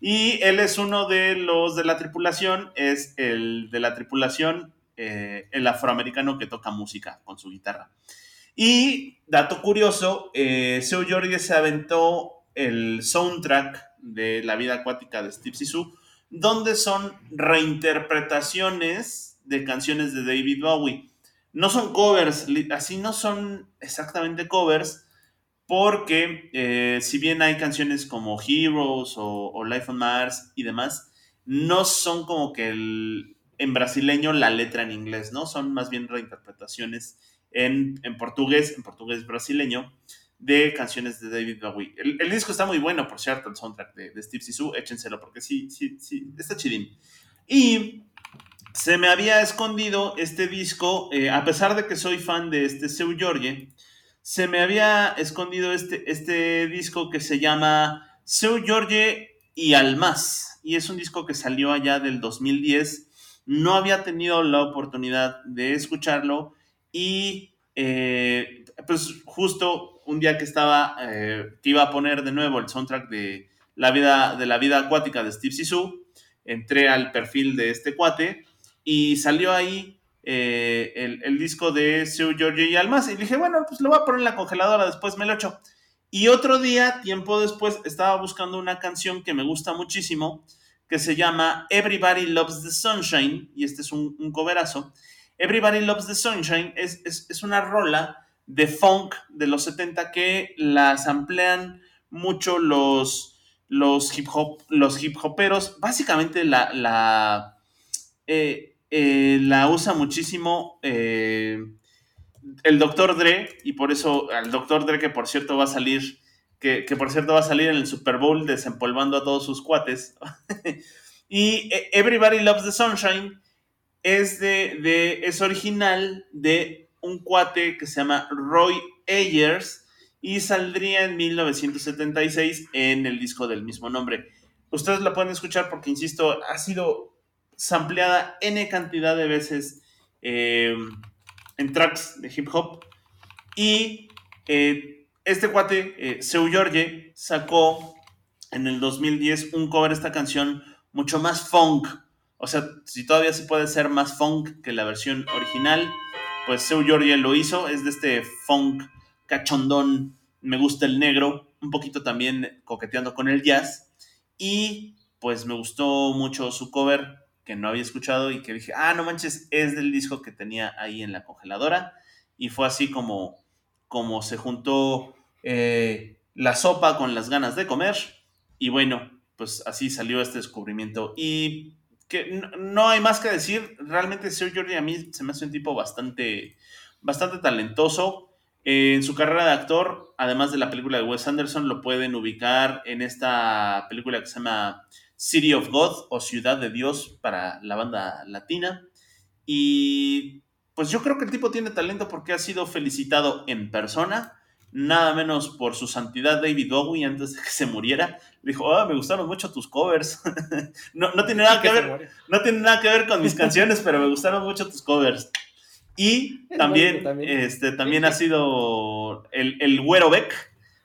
A: Y él es uno de los de la tripulación, es el de la tripulación, eh, el afroamericano que toca música con su guitarra. Y, dato curioso, eh, Seu Jorge se aventó el soundtrack de La vida acuática de Steve Zissou, donde son reinterpretaciones de canciones de David Bowie. No son covers, así no son exactamente covers, porque eh, si bien hay canciones como Heroes o, Life on Mars y demás, no son como que en brasileño la letra en inglés, ¿no? Son más bien reinterpretaciones en, en portugués, en portugués brasileño, de canciones de David Bowie. El, el disco está muy bueno, por cierto, el soundtrack de, de Steve Zissou, échenselo porque sí, sí, sí, está chidín. Y se me había escondido este disco, eh, a pesar de que soy fan de este Seu Jorge, se me había escondido este, este disco que se llama Seu Jorge y Almas. Y es un disco que salió allá del 2010. No había tenido la oportunidad de escucharlo y eh, pues justo un día que estaba, eh, iba a poner de nuevo el soundtrack de la vida, de la vida acuática de Steve Zissou, entré al perfil de este cuate y salió ahí eh, el, disco de Seu Giorgio y Almas. Y dije, bueno, pues lo voy a poner en la congeladora, después me lo echo. Y otro día, tiempo después, estaba buscando una canción que me gusta muchísimo, que se llama Everybody Loves the Sunshine, y este es un, un coverazo. Everybody Loves the Sunshine es, es, es una rola de funk de los 70 que las amplian mucho los, los, hip, hop, los hip hoperos. Básicamente la, la, eh, eh, la usa muchísimo eh, el Dr. Dre, y por eso al Dr. Dre, que por cierto va a salir, que, que, por cierto va a salir en el Super Bowl desempolvando a todos sus cuates. y Everybody Loves the Sunshine es, de, de, es original de un cuate que se llama Roy Ayers y saldría en 1976 en el disco del mismo nombre. Ustedes la pueden escuchar porque, insisto, ha sido sampleada N cantidad de veces eh, en tracks de hip hop. Y eh, este cuate, eh, Seu Jorge, sacó en el 2010 un cover de esta canción mucho más funk. O sea, si todavía se puede ser más funk que la versión original, pues Seu Jorge lo hizo. Es de este funk cachondón, me gusta el negro, un poquito también coqueteando con el jazz. Y pues me gustó mucho su cover, que no había escuchado y que dije, ah, no manches, es del disco que tenía ahí en la congeladora. Y fue así como, como se juntó eh, la sopa con las ganas de comer. Y bueno, pues así salió este descubrimiento. Y que no, hay más que decir, realmente Sir Jordi a mí se me hace un tipo bastante, bastante talentoso. Eh, en su carrera de actor, además de la película de Wes Anderson, lo pueden ubicar en esta película que se llama City of God o Ciudad de Dios para la banda latina. Y pues yo creo que el tipo tiene talento porque ha sido felicitado en persona, nada menos por su santidad David Bowie antes de que se muriera. Dijo, oh, me gustaron mucho tus covers. no, no, tiene nada que ver, no tiene nada que ver con mis canciones, pero me gustaron mucho tus covers. Y también, también, Este, también ha sido el, el Güero Beck.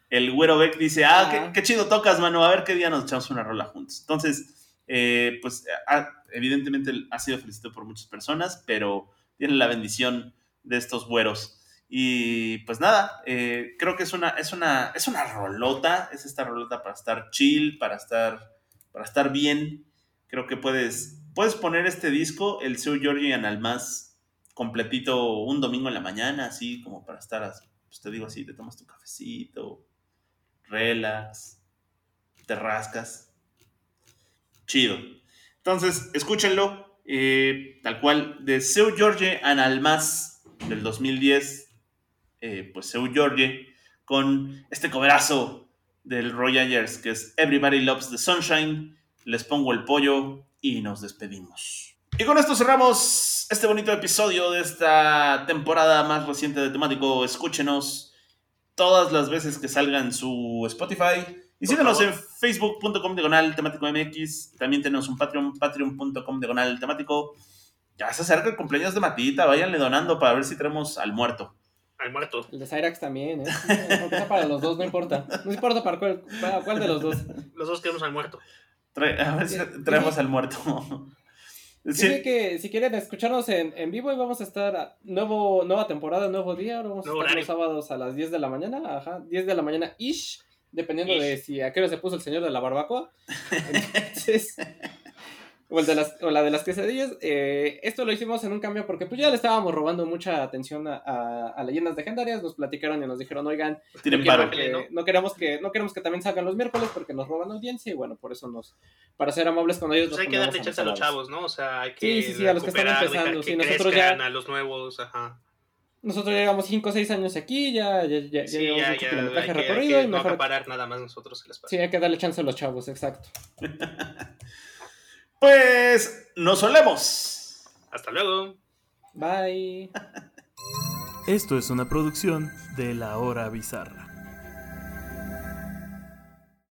A: El Güero Beck dice, ah, qué, qué, chido tocas, mano, a ver qué día nos echamos una rola juntos. Entonces, eh, pues ha, evidentemente ha sido felicitado por muchas personas, pero tiene la bendición de estos güeros. Y pues nada, eh, creo que es una, es, una, es una rolota, es esta rolota para estar chill, para estar, para estar bien. Creo que puedes, puedes poner este disco, el Seu Georgian Almas, completito un domingo en la mañana, así como para estar, pues te digo así, te tomas tu cafecito, relax, te rascas. Chido. Entonces, escúchenlo. eh, tal cual, de Seu George and Almas del 2010. Eh, pues Seu George con este coverazo del Roy Ayers que es Everybody Loves the Sunshine. Les pongo el pollo y nos despedimos. Y con esto cerramos este bonito episodio de esta temporada más reciente de temático. Escúchenos todas las veces que salga en su Spotify. Y síganos en facebook.com diagonal temático MX. También tenemos un Patreon, patreon.com diagonal temático. Ya se acerca el cumpleaños de Matita. Váyanle donando para ver si tenemos al muerto.
B: Al muerto.
E: El de Cyrax también, ¿eh? Sea para los dos, no importa. No importa para cuál, para cuál de los dos.
B: Los dos queremos al muerto.
A: Trae- a ver si traemos al muerto. Sí,
E: Dice que si quieren escucharnos en, en vivo y vamos a estar a nuevo, nueva temporada, nuevo día, ahora vamos a
B: Nuevo
E: estar los sábados a las 10 de la mañana, ajá, 10 de la mañana ish, dependiendo
B: Ish.
E: de si a qué hora se puso el señor de la barbacoa. Entonces, o, el de las, o la de las quesadillas. eh, esto lo hicimos en un cambio porque pues ya le estábamos robando mucha atención a, a- a leyendas legendarias, nos platicaron y nos dijeron, oigan,
A: tiren
E: no,
A: paro.
E: que-
B: ¿no?
E: no queremos que no queremos que también salgan los miércoles porque nos roban audiencia y bueno, por eso nos para ser amables con ellos
B: Pues
E: nos
B: hay que darle chance a los chavos, ¿no? O sea, hay
E: Sí,
B: que
E: sí, sí, a los que están empezando,
B: que
E: sí, nosotros ya-
B: a los nuevos, ajá.
E: Nosotros llevamos 5 o 6 años aquí, ya, ya, ya, ya
B: Sí,
E: llevamos
B: ya,
E: mucho
B: ya,
E: kilometraje
B: hay que, hay
E: recorrido
B: que
E: y
B: no
E: mejor...
B: acaparar nada más nosotros el espacio.
E: Sí, hay que darle chance a los chavos, exacto.
A: Pues nos solemos.
B: Hasta luego.
E: Bye.
D: Esto es una producción de La Hora Bizarra.